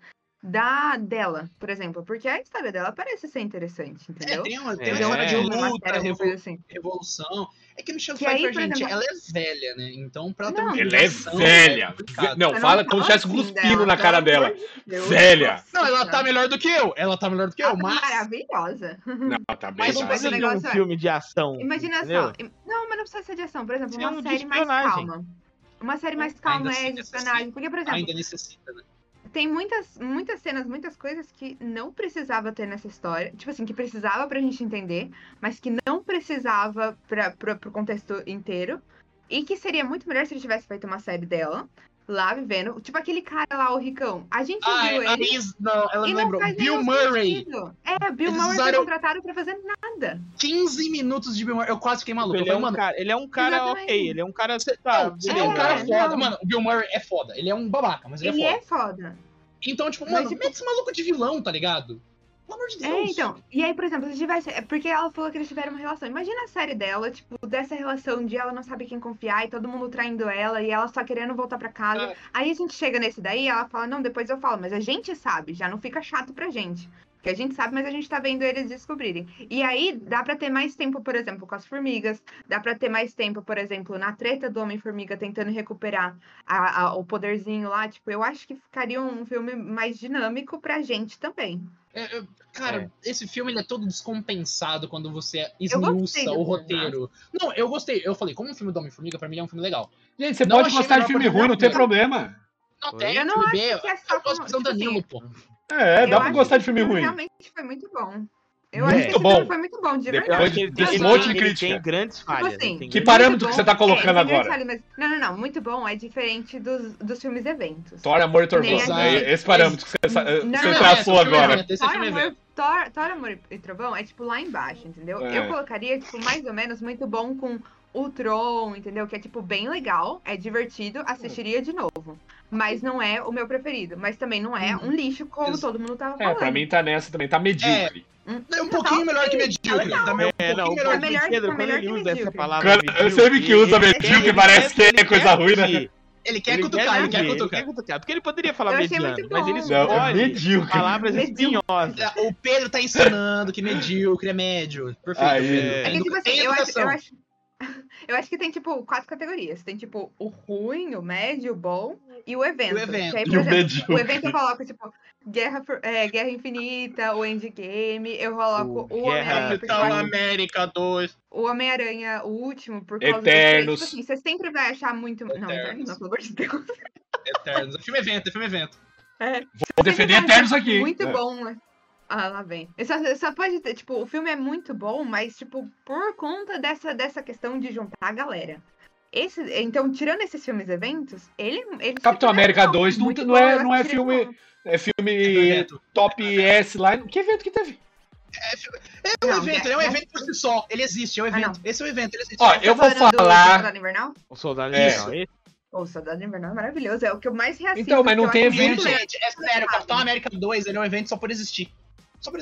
da dela, por exemplo. Porque a história dela parece ser interessante, É, entendeu? tem uma, tem É. uma história de luta, série, alguma revo- coisa assim. revolução. É que Michelle Pfeiffer, gente, exemplo- ela é velha, né? Então, pra ela ter Não, uma Ela é ligação, velha. complicado. Não, fala como se fala estivesse assim cuspindo na cara dela. de Deus. Velha. Não, ela tá melhor do que eu. Ela tá melhor do que eu, Ela tá mas. maravilhosa. Não, tá bem. Mas já. um Mas o ele é um é- filme de ação. Imagina entendeu? só. Não, mas não precisa ser de ação. Por exemplo, é uma um de série mais calma. Uma série mais calma é de espionagem. Porque, por exemplo, Ainda necessita, né? Tem muitas, muitas cenas, muitas coisas que não precisava ter nessa história. Tipo assim, que precisava pra gente entender, mas que não precisava pra, pra, pro contexto inteiro. E que seria muito melhor se ele tivesse feito uma série dela, lá vivendo. Tipo aquele cara lá, o Ricão. A gente Ah, viu a ele. Não, ela me não lembrou. Bill Murray. sentido. É, Bill Eles Murray foi usaram- contratado pra fazer nada. 15 minutos de Bill Murray. Eu quase fiquei maluco. Ele é, um mano, cara, ele é um cara Exatamente. ok, ele é um cara. Tá, não, você é beleza. um cara É, foda. não. Mano, o Bill Murray é foda. Ele é um babaca, mas ele, Ele é foda. é foda. Então, tipo, Mas, mano, tipo- mete esse maluco de vilão, tá ligado? Pelo amor de Deus. É, então. E aí, por exemplo, se tivesse. É porque ela falou que eles tiveram uma relação. Imagina a série dela, tipo, dessa relação de ela não sabe quem confiar e todo mundo traindo ela e ela só querendo voltar pra casa. É. Aí a gente chega nesse daí e ela fala, não, depois eu falo, mas a gente sabe, já não fica chato pra gente. Porque a gente sabe, mas a gente tá vendo eles descobrirem. E aí dá pra ter mais tempo, por exemplo, com as formigas. Dá pra ter mais tempo, por exemplo, na treta do Homem-Formiga tentando recuperar a- a- o poderzinho lá. Tipo, eu acho que ficaria um filme mais dinâmico pra gente também. É, é, cara, esse filme ele é todo descompensado quando você esmiuça do o filme, roteiro. Não, eu gostei. Eu falei, como um filme do Homem-Formiga, pra mim é um filme legal. Gente, você Não pode gostar de filme ruim, não tem problema. Não tem, Eu não filme acho B. que é só Eu gosto como- de tipo assim, Danilo, pô. É, Eu dá pra gostar de filme ruim. Realmente foi muito bom. Eu Muito acho que esse bom. filme foi muito bom, de verdade. Desse tem- monte de crítica. tem grandes falhas. assim, ele tem Que parâmetro Muito que você bom. tá colocando É, agora? mas- Não, não, não. Muito bom é diferente dos, dos filmes eventos. Thor, Amor e Trovão. É esse parâmetro que você, sa- Não, você não, traçou é agora. Thor, é. Thor, Thor, Amor e Trovão é tipo lá embaixo, entendeu? É. Eu colocaria, tipo, mais ou menos muito bom com o Tron, entendeu? Que é, tipo, bem legal, é divertido, assistiria de novo. Mas não é o meu preferido. Mas também não é um lixo, como Ex- todo mundo tava É, falando. pra mim tá nessa também, tá medíocre. É um pouquinho melhor que medíocre. legal. Também é É, um não, pouquinho É melhor- Pedro, é quando ele usa essa medíocre. palavra. Cara, eu sempre que usa medíocre parece que quer- é coisa ruim, né? ele quer Ele cutucar, ele quer ele cutucar. quer cutucar. Porque ele poderia falar mediano, mas ele é escolhe medíocre. palavras Medíocre. espinhosas. É, O Pedro tá ensinando que medíocre é médio. Perfeito, Aí. Pedro. É É que, tipo assim, eu acho, eu, acho, eu acho que tem, tipo, quatro categorias. Tem, tipo, o ruim, o médio, o bom e o evento. O evento. Que aí, E por (laughs) o exemplo, medíocre. o evento eu coloco, tipo, Guerra, é, Guerra Infinita, o Endgame, eu coloco O o, Guerra- Homem-Aranha, acho América 2. o Homem-Aranha, o último, por causa Eternos. do Tipo assim, você sempre vai achar muito. Não, Eternos. Eternos, não, pelo amor de Deus. Eternos. É filme evento, é filme evento. Vou defender Eternos aqui. Muito É. bom, né? Ah, lá vem. Só, só pode ter, tipo, o filme é muito bom, mas, tipo, por conta dessa, dessa questão de juntar a galera. Esse, então, tirando esses filmes eventos, ele. ele Capitão América é bom, 2 não- muito não é- não é assistiria filme-. É É filme evento. top S lá. Que evento que teve? É um Não, evento, é- ele é um é- evento por si só. Ele existe, é um Ah, evento. não. Esse é um evento, ele existe. Ó, É, eu vou falar. Soldado Invernal? O soldado É. Invernal, esse? O Soldado Invernal é maravilhoso, é o que eu mais reassisto. Então, mas não tem evento. é sério, Capitão América 2 ele é um evento só por existir.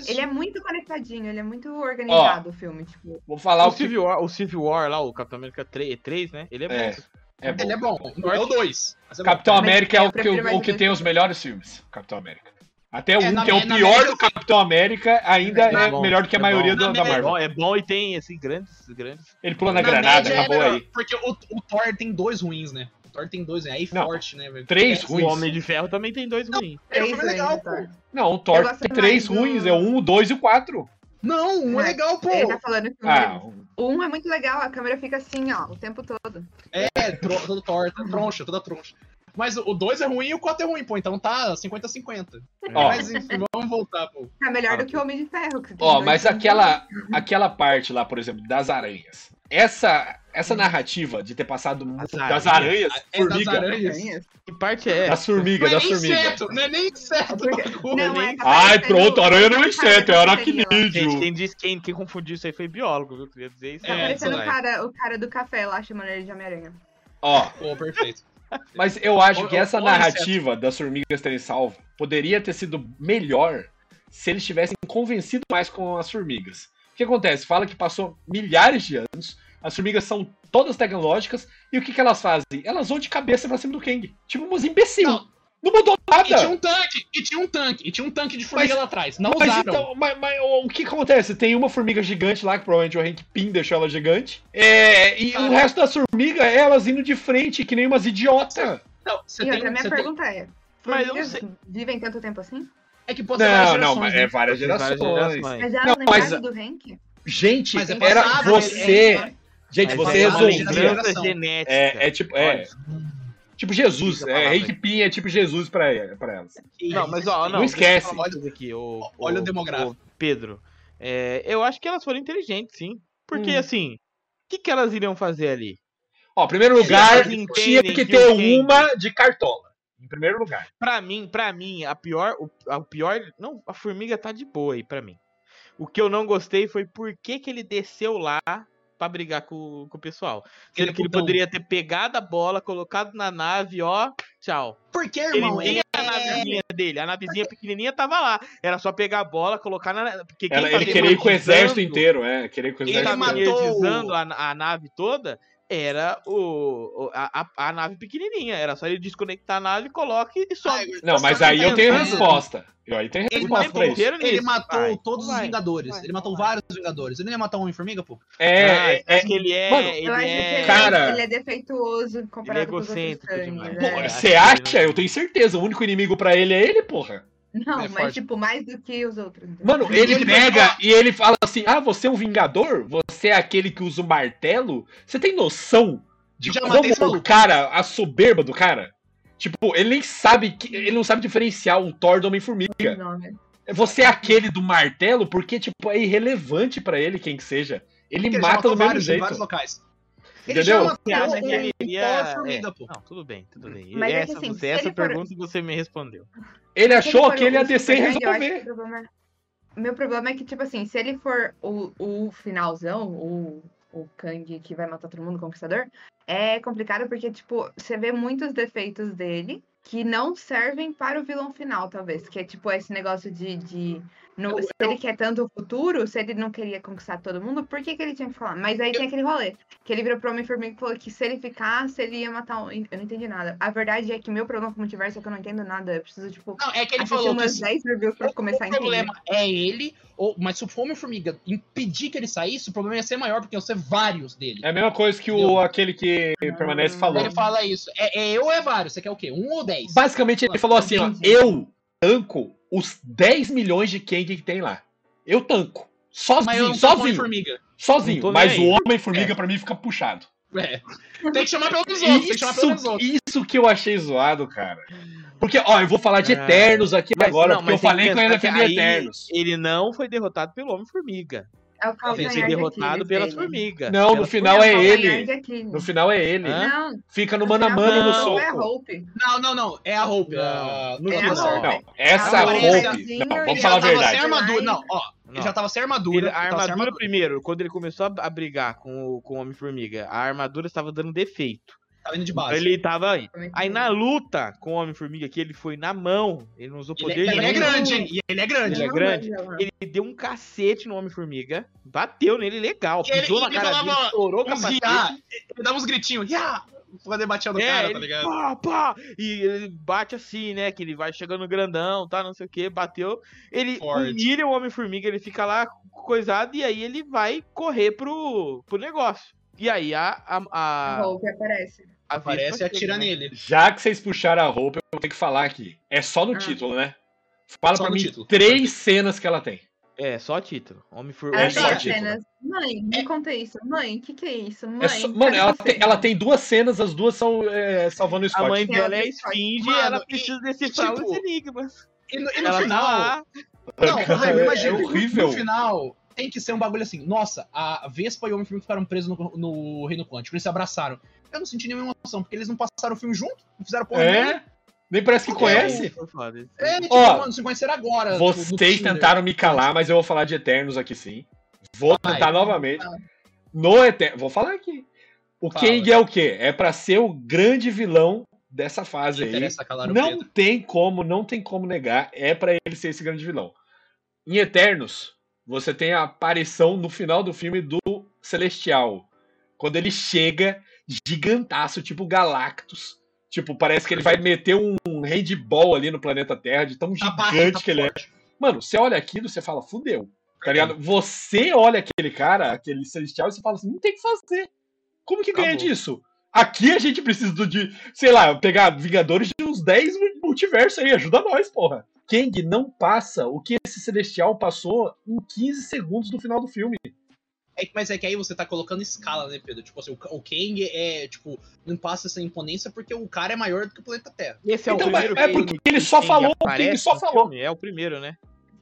Ele é muito conectadinho, ele é muito organizado o filme, tipo. Vou falar O o que. Civil, War, o Civil War lá, o Capitão América 3, 3 né? Ele é, É. bom. É bom. Ele é bom. Não é o 2. Capitão Mas América é o que, mais o que o tem os melhores filmes. Capitão América. Até o É, 1, na que é o pior América, do Capitão América, ainda É é bom, melhor do que a é maioria bom. do- da É Marvel. bom, é bom e tem, assim, grandes, grandes. Ele pula na, Na granada, é acabou aí. Porque o, o Thor tem dois ruins, né? O Thor tem dois, né? Aí Não, forte, né? velho? três É, ruins. O Homem de Ferro também tem dois ruins. É um filme legal, pô. Thor. Não, o Thor tem três do- ruins, é o 1, o 2 e o 4. Não, um é É. legal, pô. Ele tá falando que o Ah, o um é muito legal, a câmera fica assim, ó, o tempo todo. É, tro, todo torta, troncha, toda troncha. Mas o 2 é ruim e o 4 é ruim, pô. Então tá 50-50. Ó. Mas enfim, vamos voltar, pô. Tá melhor Ah, do que o Homem de Ferro. que tem Ó, dois mas aquela, aquela parte lá, por exemplo, das aranhas. Essa, essa narrativa de ter passado As das aranhas. É das formiga. aranhas. Que parte é? Das formigas, Não é das formigas. inseto, não é nem inseto. Não, é, nem- tá Ai, pronto, aranha não é inseto, é aracnídeo. Gente, quem, disse, quem, quem confundiu isso aí foi biólogo, viu? Queria dizer isso. Tá É, parecendo o cara, o cara do café lá chamando ele de Homem-Aranha. Ó, Pô, perfeito. mas eu acho que essa narrativa das formigas terem salvo poderia ter sido melhor se eles tivessem convencido mais com as formigas. O que acontece? Fala que passou milhares de anos, as formigas são todas tecnológicas, e o que, que elas fazem? Elas vão de cabeça pra cima do Kang. Tipo umas imbecil. Não, Não. mudou E tinha nada. um tanque, e tinha um tanque, e tinha um tanque de formiga Mas- lá atrás. Não Mas, usaram. então, mas, mas o que acontece? Tem uma formiga gigante lá, que provavelmente o Hank Pym deixou ela gigante. É, e o resto das formigas, elas indo de frente, que nem umas idiotas. Não, você E tem, outra, minha você tem- pergunta é: Mas eu não formigas vivem tanto tempo assim? É que pode ser várias Não, gerações, não, mas né? é várias Várias gerações. Mas ela Não, mas- do Hank? Gente, Mas é era passado, você. é- Gente, Mas você é resolveu. genética. É, é tipo. É, tipo Jesus. É, palavra Hank Pym é tipo Jesus pra, pra elas. Não, mas ó, não, Não esquece. coisa aqui, o, Olha o demográfico. Pedro. É, eu acho que elas foram inteligentes, sim. Porque, Hum. assim, o que, que elas iriam fazer ali? Ó, em primeiro lugar, tinha que ter o uma de cartola. Em primeiro lugar. Pra mim, pra mim, a pior, o, a pior, não, a formiga tá de boa aí pra mim. O que eu não gostei foi por que, que ele desceu lá pra brigar com, com o pessoal. Ele Sendo é que ele poderia ter pegado a bola, colocado na nave, ó, tchau. Por que, Ele irmão? tem Ele a navezinha dele, a navezinha pequenininha tava lá. Era só pegar a bola, colocar na. Porque quem Ela, ele queria ir com o exército inteiro, é. Queria ir com o Ele exército tava inteiro. matou a, a nave toda era o, o- a, a- a nave pequenininha. Era só ele desconectar a nave, coloque e sobe. Ai, Não, mas você aí eu tenho tá resposta. Eu aí tenho Ele resposta matou, pra ele matou Vai, todos os vai, Vingadores. vai, ele matou vai. vários Vingadores. Ele não ia matar um Homem-Formiga, pô? É, Ah, é, acho que ele é. Mano, ele Eu acho que é... ele, Cara- ele é defeituoso comparado Ele é com os outros né? É, você acha? Eu tenho certeza. O único inimigo pra ele é ele, porra. Não, É mas forte. tipo, mais do que os outros. Mano, ele, ele pega vai- e ele fala assim: Ah, você é um vingador? Você é aquele que usa o martelo? Você tem noção de Já como o cara, a soberba do cara? Tipo, ele nem sabe que. Ele não sabe diferenciar um Thor do Homem-Formiga. Né? Você é aquele do martelo porque, tipo, é irrelevante pra ele quem que seja. Ele Porque ele mata matou do mesmo vários, em jeito. vários locais. Ele Entendeu? já matou um, ele um iria. Thor-Formiga, é, pô. Não, tudo bem, tudo bem. Mas é que essa assim, você- essa ele for- pergunta você me respondeu. Ele achou for que ele ia descer e resolver. o problema- Meu problema é que, tipo assim, se ele for o, o finalzão, o, o Kang que vai matar todo mundo, o Conquistador, é complicado porque, tipo, você vê muitos defeitos dele que não servem para o vilão final, talvez. Que é, tipo, esse negócio de... de no- Eu- se ele quer tanto o futuro, se ele não queria conquistar todo mundo, por que, que ele tinha que falar? Mas aí tem aquele rolê, que ele virou pro Homem-Formiga e falou que se ele ficasse, ele ia matar um... Eu não entendi nada. A verdade é que meu problema com o multiverso é que eu não entendo nada. Eu preciso, tipo, Não, é que ele falou que umas se- 10 reviews pra começar a o entender. problema é ele, ou, mas se o Homem-Formiga impedir que ele saísse, o problema ia ser maior, porque iam ser vários dele. É a mesma coisa que o aquele que permanece falou. Ele fala isso. É, é eu ou é vários? Você quer o quê? Um ou dez? Basicamente, ele falou assim: ó, eu tanco os 10 milhões de Kang que tem lá. Eu tanco. Sozinho, sozinho. Homem-Formiga. Sozinho. Mas o. Homem-Formiga É. pra mim fica puxado. É. Tem que chamar pelo menos outros, tem que chamar pelo menos Isso, outros. isso que eu achei zoado, cara. Porque, ó, eu vou falar de Ah, Eternos aqui Mas agora, não, porque eu falei que eu ia defender aí Eternos. Ele não foi derrotado pelo Homem-Formiga. É o calcanhar foi de derrotado Aquiles pelas dele. formigas. Não, no Pelas final é ele. Aquiles. No final é ele. Hã? Fica no no mano a mano no não, soco. É a Hope. Não, não, não. É a Hope. Não. a- no É final. Hope. Não, essa Ah, roupa. aparece Não, vamos falar a verdade. armadura. Não, ó. Ele já tava sem armadura. Ele- a sem armadura, primeiro, quando ele começou a, a brigar com o, com o Homem-Formiga, a armadura estava dando defeito. Tava indo de base. Ele tava aí. É Aí é? na luta com o Homem-Formiga, que ele foi na mão, ele não usou Ele, poder ele é nenhum. grande, hein? E ele é grande. Ele é grande? Ele deu um cacete no Homem-Formiga, bateu nele legal, E ele- pisou na ele cara falava dele, estourou o capacete. riá, ele dava uns gritinhos. Riá! poder bater no É, cara, ele, tá ligado? pá, pá, e ele bate assim, né? Que ele vai chegando grandão, tá? Não sei o que, bateu. Ele humilha o Homem-Formiga, ele fica lá coisado, e aí ele vai correr pro, pro negócio. E aí a. A, A a, Hulk aparece. A Aparece e atira né? nele. Já que vocês puxaram a roupa, eu vou ter que falar aqui. É só no Ah. título, né? Fala Só pra mim título. três cenas que ela tem. É, só título. Homem for... É só as título. cenas. Mãe, me conta isso. Mãe, o que, que é isso? Mãe, É só- mano, ela tem, ela tem duas cenas, as duas são é, salvando o A Scott. mãe Tem dela é a esfinge Mano, ela e- precisa decifrar tipo, os enigmas. E no, e no Ela final. tá lá. Não, é imagina. horrível. No final, tem que ser um bagulho assim. Nossa, a Vespa e o Homem-Formiga ficaram presos no, no Reino Quântico. Eles se abraçaram. Eu não senti nenhuma emoção, porque eles não passaram o filme junto, não fizeram porra nenhuma. É? Nem parece que conhece. Foi foda isso. É, tipo, Ó, mano, se conheceram agora. tipo, Vocês tentaram me calar, mas eu vou falar de Eternos aqui sim. Vou Vai. tentar novamente. Vai. No Eternos. Vou falar aqui. O Fala. Kang é o quê? É pra ser o grande vilão dessa fase aí. Não Pedro. tem como, não tem como negar. É pra ele ser esse grande vilão. Em Eternos, você tem a aparição no final do filme do Celestial. Quando ele chega gigantaço, tipo Galactus. Tipo, parece que ele vai meter um handball ali no planeta Terra, de tão Tá baixo, gigante tá que ele é. Mano, você olha aquilo, você fala, fudeu. Tá ligado? Você olha aquele cara, aquele celestial, e você fala assim, não tem o que fazer. Como que ganha Acabou. disso? Aqui a gente precisa de, sei lá, pegar Vingadores de uns 10 multiversos aí, ajuda nós, porra. Kang não passa o que esse celestial passou em 15 segundos do final do filme. É, mas é que aí você tá colocando escala, né, Pedro? Tipo assim, o, o Kang é, tipo, não passa essa imponência porque o cara é maior do que o planeta Terra. Esse é Então, o primeiro é porque ele só Kang falou, o Kang só falou. filme. É o primeiro, né?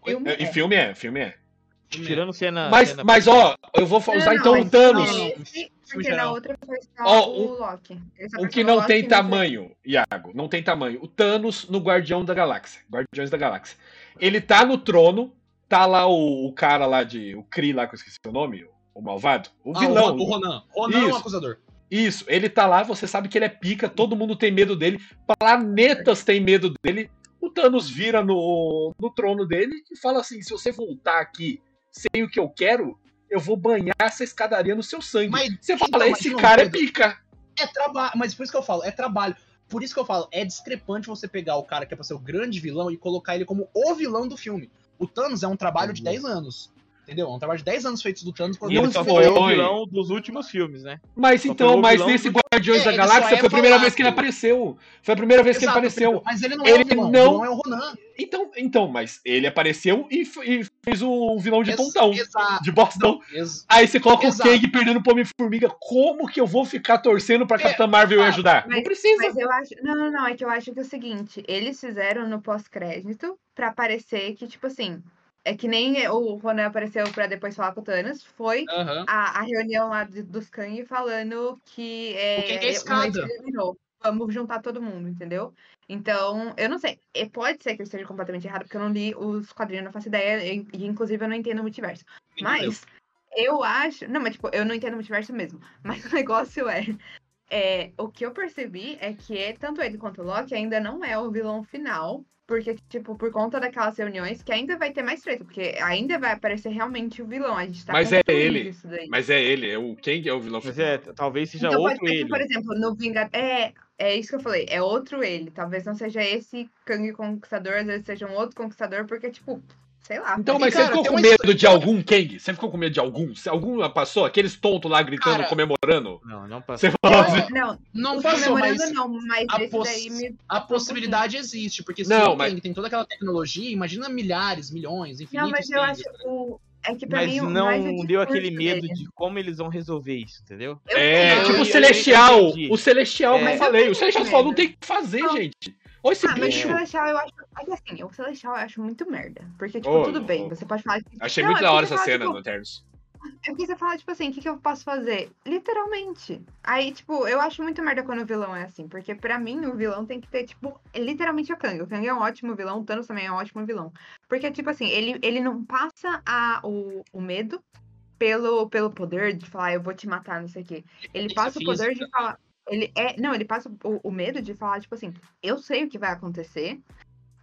Filme É, Em é. filme é, filme é. Tirando cena. Mas, cena- mas ó, eu vou Não, usar não, então o Thanos. não, porque na outra foi só Ó, o o- Loki. O que não Loki tem e tamanho, Iago, não tem tamanho. O Thanos no Guardião da Galáxia. Guardiões da Galáxia. Ele tá no trono, tá lá o, o cara lá de. O Kree lá, que eu esqueci o nome, o malvado. O Ah, vilão. o, o Ronan. Ronan é Isso. acusador. Isso, ele tá lá, você sabe que ele é pica, todo mundo tem medo dele, planetas têm medo dele. O Thanos vira no, no trono dele e fala assim: se você voltar aqui sem o que eu quero, eu vou banhar essa escadaria no seu sangue. Mas- você então, fala, mas esse cara é pica. É trabalho, mas por isso que eu falo, é trabalho. Por isso que eu falo, é discrepante você pegar o cara que é pra ser o grande vilão e colocar ele como o vilão do filme. O Thanos é um trabalho de Uhum. 10 anos. Entendeu? É um trabalho de 10 anos feitos do Thanos E ele Não só foi. o vilão dos últimos filmes, né? Mas Só então, o mas nesse do- Guardiões É, da Galáxia é foi a primeira vez que ele apareceu. Foi a primeira vez que Exato, ele apareceu. Mas ele não é Ele o vilão. não- O vilão é o Ronan. Então, então, mas ele apareceu e, e fez um vilão de Ex- tontão, Exato. de bostão. Ex- Aí você coloca Exato. o Kang perdendo pro Homem-Formiga. Como que eu vou ficar torcendo pra É, Capitã Marvel ah, ajudar? Mas- não precisa. Mas eu acho. Não, não, não. É que eu acho que é o seguinte: eles fizeram no pós-crédito pra parecer que, tipo assim. É que nem o Ronan apareceu pra depois falar com o Thanos. Foi Aham. a, a reunião lá de- dos Kang falando que é, O que é escada? Terminou. Vamos juntar todo mundo, entendeu? Então, eu não sei. E Pode ser que eu esteja completamente errado, porque eu não li os quadrinhos, não faço ideia. E, e, inclusive, eu não entendo o multiverso. Mas eu acho. Não, mas tipo, eu não entendo o multiverso mesmo. (laughs) Mas o negócio é. é, o que eu percebi é que é, tanto ele quanto o Loki ainda não é o vilão final. Porque, tipo, por conta daquelas reuniões, que ainda vai ter mais treta, porque ainda vai aparecer realmente o vilão. A gente tá Mas é ele. isso daí. Mas é ele, é o Kang é o vilão. Mas é, talvez seja então, outro que, ele. por exemplo, no Vingador. É, é isso que eu falei, é outro ele. Talvez não seja esse Kang Conquistador, às vezes seja um outro Conquistador, porque, tipo, sei lá. Então, E, mas cara, você ficou com medo história- de algum Kang? Você ficou com medo de algum? Se algum passou? Aqueles tontos lá gritando, Cara, comemorando? Não, não passou. Você falou Não, assim. Não, Não os passou, comemorando mas não, mas a poss- daí me. a possibilidade existe. Porque se Não, o mas- Kang tem toda aquela tecnologia, imagina milhares, milhões, infinitos Não, mas eu Kangs, acho. tá O, é que pra Mas mim não deu aquele medo dele- de como eles vão resolver isso, entendeu? Eu É, tipo eu- o Celestial. o Celestial, É. eu Mas falei. O Celestial falou, não tem o que fazer, Não. gente. Olha esse Ah, mas o bicho. Celestial eu acho. É assim, o Celestial eu acho muito merda. Porque, tipo, Ô, tudo bem, louco. você pode falar. que- Achei Não, muito é da hora porque essa fala, cena tipo, no Eternos. É porque você fala, tipo assim, o que, que eu posso fazer? Literalmente. Aí, tipo, eu acho muito merda quando o vilão é assim. Porque pra mim, o vilão tem que ter, tipo, literalmente o Kang. O Kang é um ótimo vilão, o Thanos também é um ótimo vilão. Porque, tipo assim, ele, ele não passa a, o, o medo pelo, pelo poder de falar, eu vou te matar, não sei o quê. Ele passa é o poder de falar. Ele é. Não, ele passa o, o medo de falar, tipo assim, eu sei o que vai acontecer.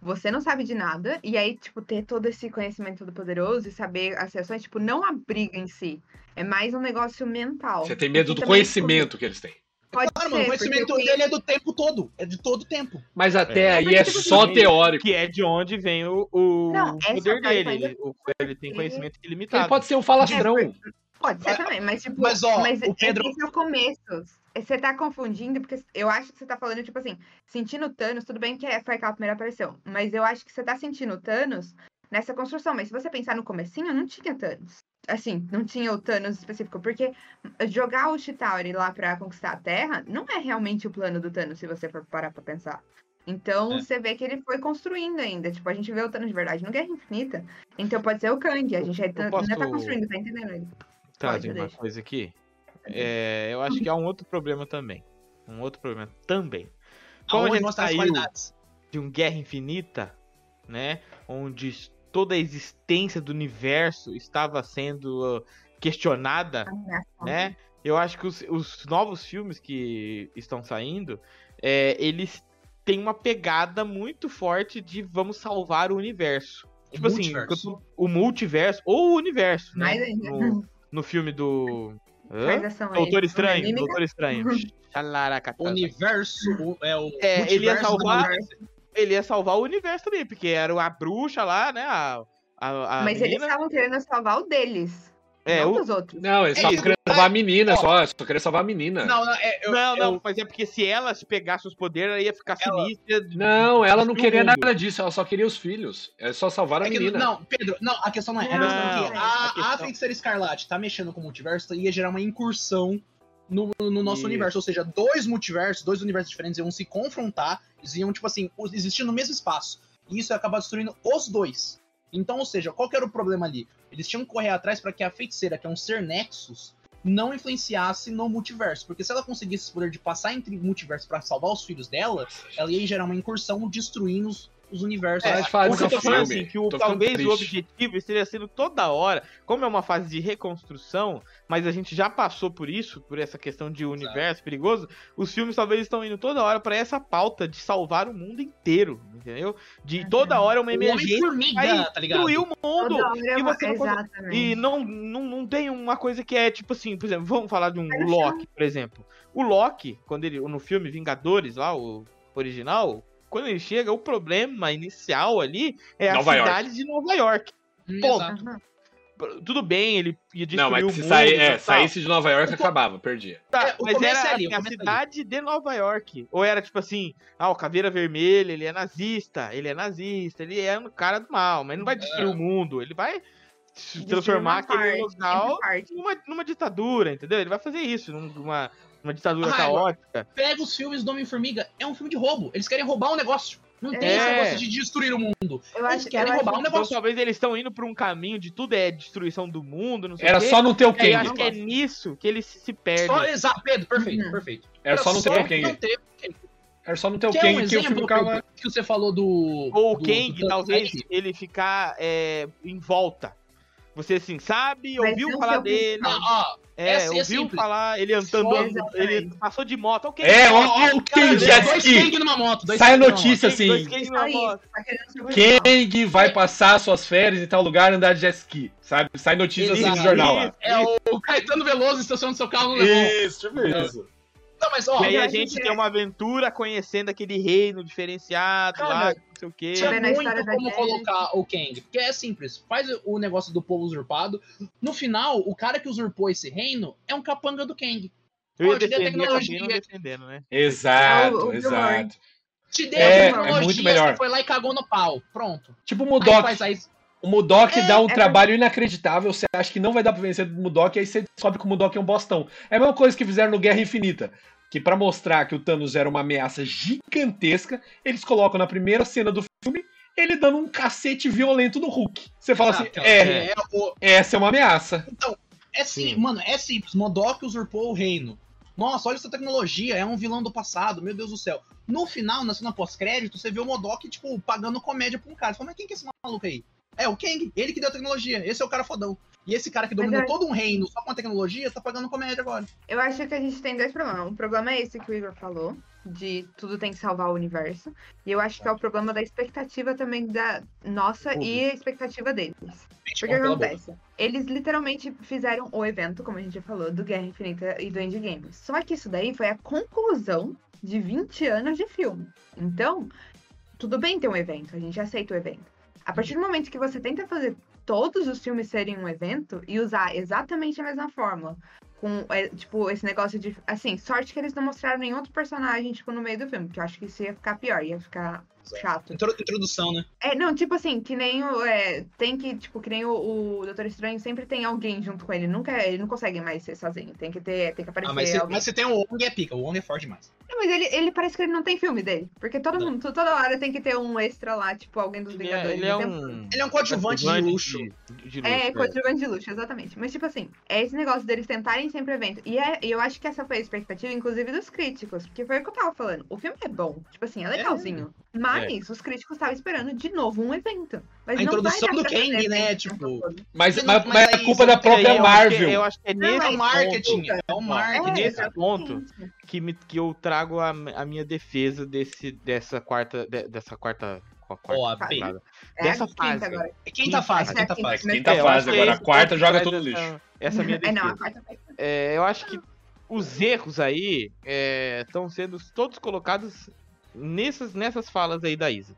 Você não sabe de nada, e aí, tipo, ter todo esse conhecimento do poderoso e saber as reações, tipo, não a briga em si. É mais um negócio mental. Você tem medo do conhecimento que eles têm. Pode Claro, ser, mano, o conhecimento dele é do tempo todo. É de todo o tempo. Mas até É. aí Mas, é tipo só assim, teórico. Que é de onde vem o, o Não, poder dele. Ele, ele tem conhecimento Ele ilimitado. pode ser um falastrão. É, Pode ser também, mas tipo, mas, ó, mas o Pedro- esse é o começo. Você tá confundindo, porque eu acho que você tá falando, tipo assim, sentindo o Thanos, tudo bem que é- foi aquela primeira aparição, mas eu acho que você tá sentindo o Thanos nessa construção. Mas se você pensar no comecinho, não tinha Thanos. Assim, não tinha o Thanos específico, porque jogar o Chitauri lá pra conquistar a Terra não é realmente o plano do Thanos, se você for parar pra pensar. Então, É. você vê que ele foi construindo ainda. Tipo, a gente vê o Thanos de verdade no Guerra Infinita. Então, pode ser o Kang. A gente ainda, posso- ainda tá construindo, tá entendendo Pode, uma deixa. coisa aqui. É, eu acho que há um outro problema também. Um outro problema também. Como a Aonde gente mostrar as saiu qualidades. de um Guerra Infinita, né? Onde toda a existência do universo estava sendo uh, questionada, né? Eu acho que os, os novos filmes que estão saindo, é, eles têm uma pegada muito forte de vamos salvar o universo. O Tipo assim, multiverso. enquanto- o multiverso, ou o universo, né? Mais ainda. No, no filme do. Aí. Doutor é Estranho? Doutor Estranho. Xalaracatá. Universo, é o É, ele ia salvar-. Ele ia salvar o universo também, porque era a bruxa lá, né? A, a, a Mas eles menina. estavam querendo salvar o deles. É, não o- dos outros. Não, eles É só isso. querendo salvar a menina, só. Só querendo salvar a menina. Não, não, é, eu, não, não, eu- mas é porque se ela se pegasse os poderes, ela ia ficar Ela- sinistra. Não, ela não queria mundo. nada disso, ela só queria os filhos. É só salvar a é que- menina. não, Pedro, não, a questão não é. a Não, questão é que a a, questão- a feiticeira Escarlate tá mexendo com o multiverso ia gerar uma incursão no, no nosso Isso. universo. Ou seja, dois multiversos, dois universos diferentes iam se confrontar, eles iam, tipo assim, existir no mesmo espaço. E isso ia acabar destruindo os dois. Então, ou seja, qual que era o problema ali? Eles tinham que correr atrás para que a feiticeira, que é um ser Nexus, não influenciasse no multiverso. Porque se ela conseguisse esse poder de passar entre multiversos para salvar os filhos dela, ela ia gerar uma incursão destruindo os, os universos. Para que eu tô falando filme. assim, que o, talvez o objetivo esteja sendo toda hora, como é uma fase de reconstrução, mas a gente já passou por isso, por essa questão de universo perigoso, os filmes talvez estão indo toda hora pra essa pauta de salvar o mundo inteiro, entendeu? De toda hora uma emergência Homem-Formiga, vai tá ligado? destruir o mundo. É e uma- você não pode-. E não, não, não tem uma coisa que é tipo assim, por exemplo, vamos falar de um Loki, por exemplo. O Loki, quando ele no filme Vingadores lá, o original, quando ele chega, o problema inicial ali é a Nova York. cidade de Nova York. Hum, ponto. exato. Tudo bem, ele ia destruir Não, mas o se sair, é, saísse de Nova York, acabava, perdia. Tá, É, mas era ali, assim, a é ali. cidade de Nova York. Ou era tipo assim, ah, o Caveira Vermelha, ele é nazista, ele é nazista, ele é um cara do mal, mas não vai destruir É. o mundo, ele vai transformar aquele parte, local numa, numa ditadura, entendeu? Ele vai fazer isso, numa, numa ditadura Ah, caótica. Pega os filmes do Homem-Formiga, é um filme de roubo. Eles querem roubar um negócio. Não tem É. esse negócio de destruir o mundo. Eu Eles acho, querem eu roubar acho- um Então negócio. talvez eles estão indo pra um caminho de tudo é destruição do mundo, não sei Era o quê. só não ter o E aí eu Kang. acho que é nisso que eles se, perdem. Só, exato, Pedro, perfeito, Uhum. perfeito. Era só não ter o não Kang. ter Era só não ter o Que é um Kang que o filme ficava. Que você falou do. Ou o do- Kang, talvez, ele ficar é, em volta. Você assim, sabe, ouviu falar dele. Não, ó, É, é ouviu simples. falar, ele andando, ele passou de moto. Ok, É, ó, ó, o Kang jet dois ski. Kang numa moto. Dois Sai a notícia assim. dois Kang numa moto. tá Kang vai passar suas férias em tal lugar e andar de jet ski. Sabe? Sai notícia assim no jornal lá. É o Caetano Veloso estacionando seu carro no Leblon. Isso, isso. Não, mas ó, E aí a gente tem é- uma aventura conhecendo aquele reino diferenciado Cara, lá, sei o quê. tinha muito como gente. colocar o Kang. Porque é simples. Faz o negócio do povo usurpado. No final, o cara que usurpou esse reino é um capanga do Kang. Eu ia defender, tecnologia. acabei não defendendo, né? Exato, É o- o exato. Te deu É, a é tecnologia, muito melhor. você foi lá e cagou no pau. Pronto. Tipo o Mudok. aí. O Mudok É, dá um é trabalho inacreditável. Você acha que não vai dar pra vencer do Mudok, aí você descobre que o Mudok é um bostão. É a mesma coisa que fizeram no Guerra Infinita. Que pra mostrar que o Thanos era uma ameaça gigantesca, eles colocam na primeira cena do filme ele dando um cacete violento no Hulk. Você fala assim: é, é, o- essa é uma ameaça. é sim, Sim. mano, é simples. Modok usurpou o reino. Nossa, olha essa tecnologia, é um vilão do passado, meu Deus do céu. No final, na cena pós-crédito, você vê o Modok, tipo, pagando comédia pra um cara. Você fala, mas quem que é esse maluco aí? É o Kang, ele que deu a tecnologia, esse é o cara fodão. E esse cara que dominou é- todo um reino só com a tecnologia, tá pagando comédia agora. Eu acho que a gente tem dois problemas. Um problema é esse que o Igor falou, de tudo tem que salvar o universo. E eu acho que é o problema da expectativa também da nossa e a expectativa deles. Porque o que acontece? Eles literalmente fizeram o evento, como a gente já falou, do Guerra Infinita e do Endgame. Só que isso daí foi a conclusão de 20 anos de filme. Então, tudo bem ter um evento, a gente aceita o evento. A partir do momento que você tenta fazer todos os filmes serem um evento e usar exatamente a mesma fórmula, com, é, tipo, esse negócio de. Assim, sorte que eles não mostraram nenhum outro personagem, tipo, no meio do filme, porque eu acho que isso ia ficar pior, ia ficar chato. Introdução, né? É, não, tipo assim, que nem o. É, tem que, tipo, que nem o, o Doutor Estranho sempre tem alguém junto com ele. Nunca, ele não consegue mais ser sozinho. Tem que ter. Tem que aparecer. Ah, mas, se, mas se tem o Wong é pica, o Wong é forte demais. Não, mas ele, ele parece que ele não tem filme dele. Porque todo não. mundo, toda hora tem que ter um extra lá, tipo, alguém dos ele Vingadores. É, ele, é um... ele é um coadjuvante de luxo. De, de luxo é, é, coadjuvante de luxo, exatamente. Mas, tipo assim, é esse negócio deles tentarem sempre evento. E é, eu acho que essa foi a expectativa, inclusive, dos críticos. Porque foi o que eu tava falando. O filme é bom. Tipo assim, é legalzinho. É. Mas os críticos estavam esperando de novo um evento. Mas a introdução do Kang, né? Tipo. Mas, mas, mas, mas é culpa da própria Marvel. Eu acho que é nesse não, é o marketing. Ponto, é o marketing. É nesse ponto que, me, que eu trago a, a minha defesa desse, dessa quarta. De, dessa quarta. Quarta, oh, é dessa fase. Agora. Quinta fase, quinta fase. Quinta fase agora. A quarta joga tudo lixo. Essa, essa minha defesa. (laughs) É, não, a quarta é, eu acho que os erros aí estão é, sendo todos colocados nessas, nessas falas aí da Isa.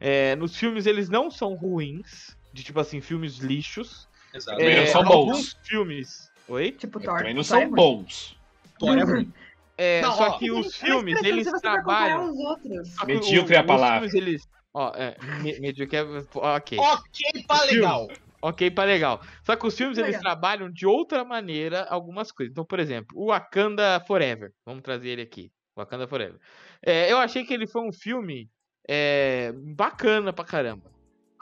É, nos filmes eles não são ruins, de tipo assim, filmes lixos. Exato. É, não são bons. Alguns filmes. Oi? Tipo Thor. Também não são é bons. Thor é ruim. (laughs) É, não, só ó, que os filmes, eles trabalham. Medíocre é a palavra. Os filmes, eles. Ó, é, medíocre é. Ok. Ok, pra legal. Ok, pra legal. Só que os filmes, eles trabalham de outra maneira algumas coisas. Então, por exemplo, o Wakanda Forever. Vamos trazer ele aqui. Wakanda Forever. É, eu achei que ele foi um filme é, bacana pra caramba.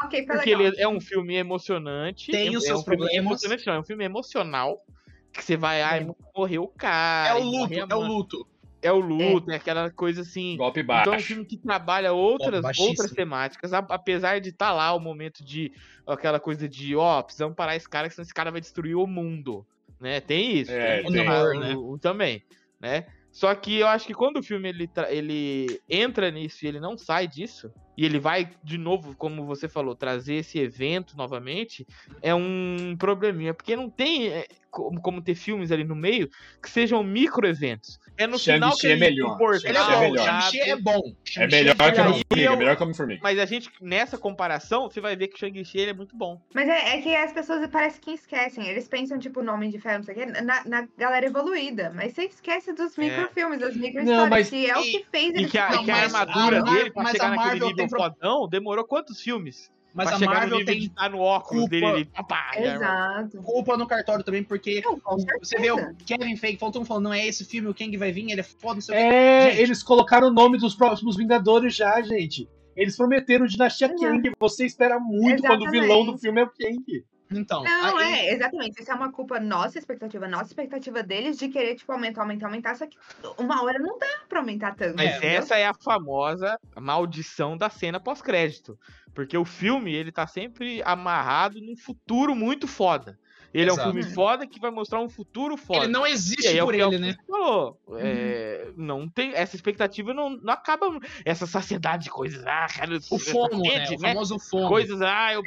Ok, foi Porque legal. ele é um filme emocionante. Tem é, os seus um problemas. Emocionante, não, é um filme emocional. Que você vai, ai, morreu o cara. É o luto, é o luto. É o luto, é. é. aquela coisa assim. Golpe baixo. Então é um filme que trabalha outras, outras temáticas, apesar de estar tá lá o momento de aquela coisa de, ó, oh, precisamos parar esse cara, senão esse cara vai destruir o mundo. Né? Tem isso. É, tem, tem. O, né? o, o, também, né? Só que eu acho que quando o filme ele, ele entra nisso e ele não sai disso, e ele vai de novo, como você falou, trazer esse evento novamente, é um probleminha, porque não tem é, como, como ter filmes ali no meio que sejam micro eventos. É no final que é melhor. Ele é bom, Shang-Chi é bom. É melhor que o Homem-Formiga, é melhor que Homem-Formiga. Mas a gente, nessa comparação, você vai ver que Shang-Chi é muito bom. Mas é, é, que as pessoas parece que esquecem. Eles pensam, tipo, o nome de ferro, não sei o quê, na, na galera evoluída. Mas você esquece dos é. microfilmes, das micro-histórias, mas... que é o que fez E que a, que a armadura a dele, pra chegar naquele nível fodão, demorou quantos filmes? Mas a Marvel tem tá no óculos culpa, dele, ele, Exato. Culpa no cartório também, porque não, você vê o Kevin Feige faltou falando, não é esse filme, o Kang vai vir, ele é foda, não sei É, gente. eles colocaram o nome dos próximos Vingadores já, gente. Eles prometeram Dinastia uhum. Kang, você espera muito Exatamente. quando o vilão do filme é o Kang. Então. Não, aí... é, exatamente. Isso é uma culpa nossa, expectativa nossa, expectativa deles de querer, tipo, aumentar, aumentar, aumentar. Só que uma hora não dá pra aumentar tanto. Mas é, essa é a famosa maldição da cena pós-crédito. Porque o filme, ele tá sempre amarrado num futuro muito foda. Ele Exato. é um filme foda que vai mostrar um futuro foda. Ele não existe aí, por é ele, né? Falou. Uhum. É, não tem, essa expectativa não, não acaba. Essa saciedade de coisas. Ah, cara, o fomo, né? O famoso fomo. Coisas, ah, eu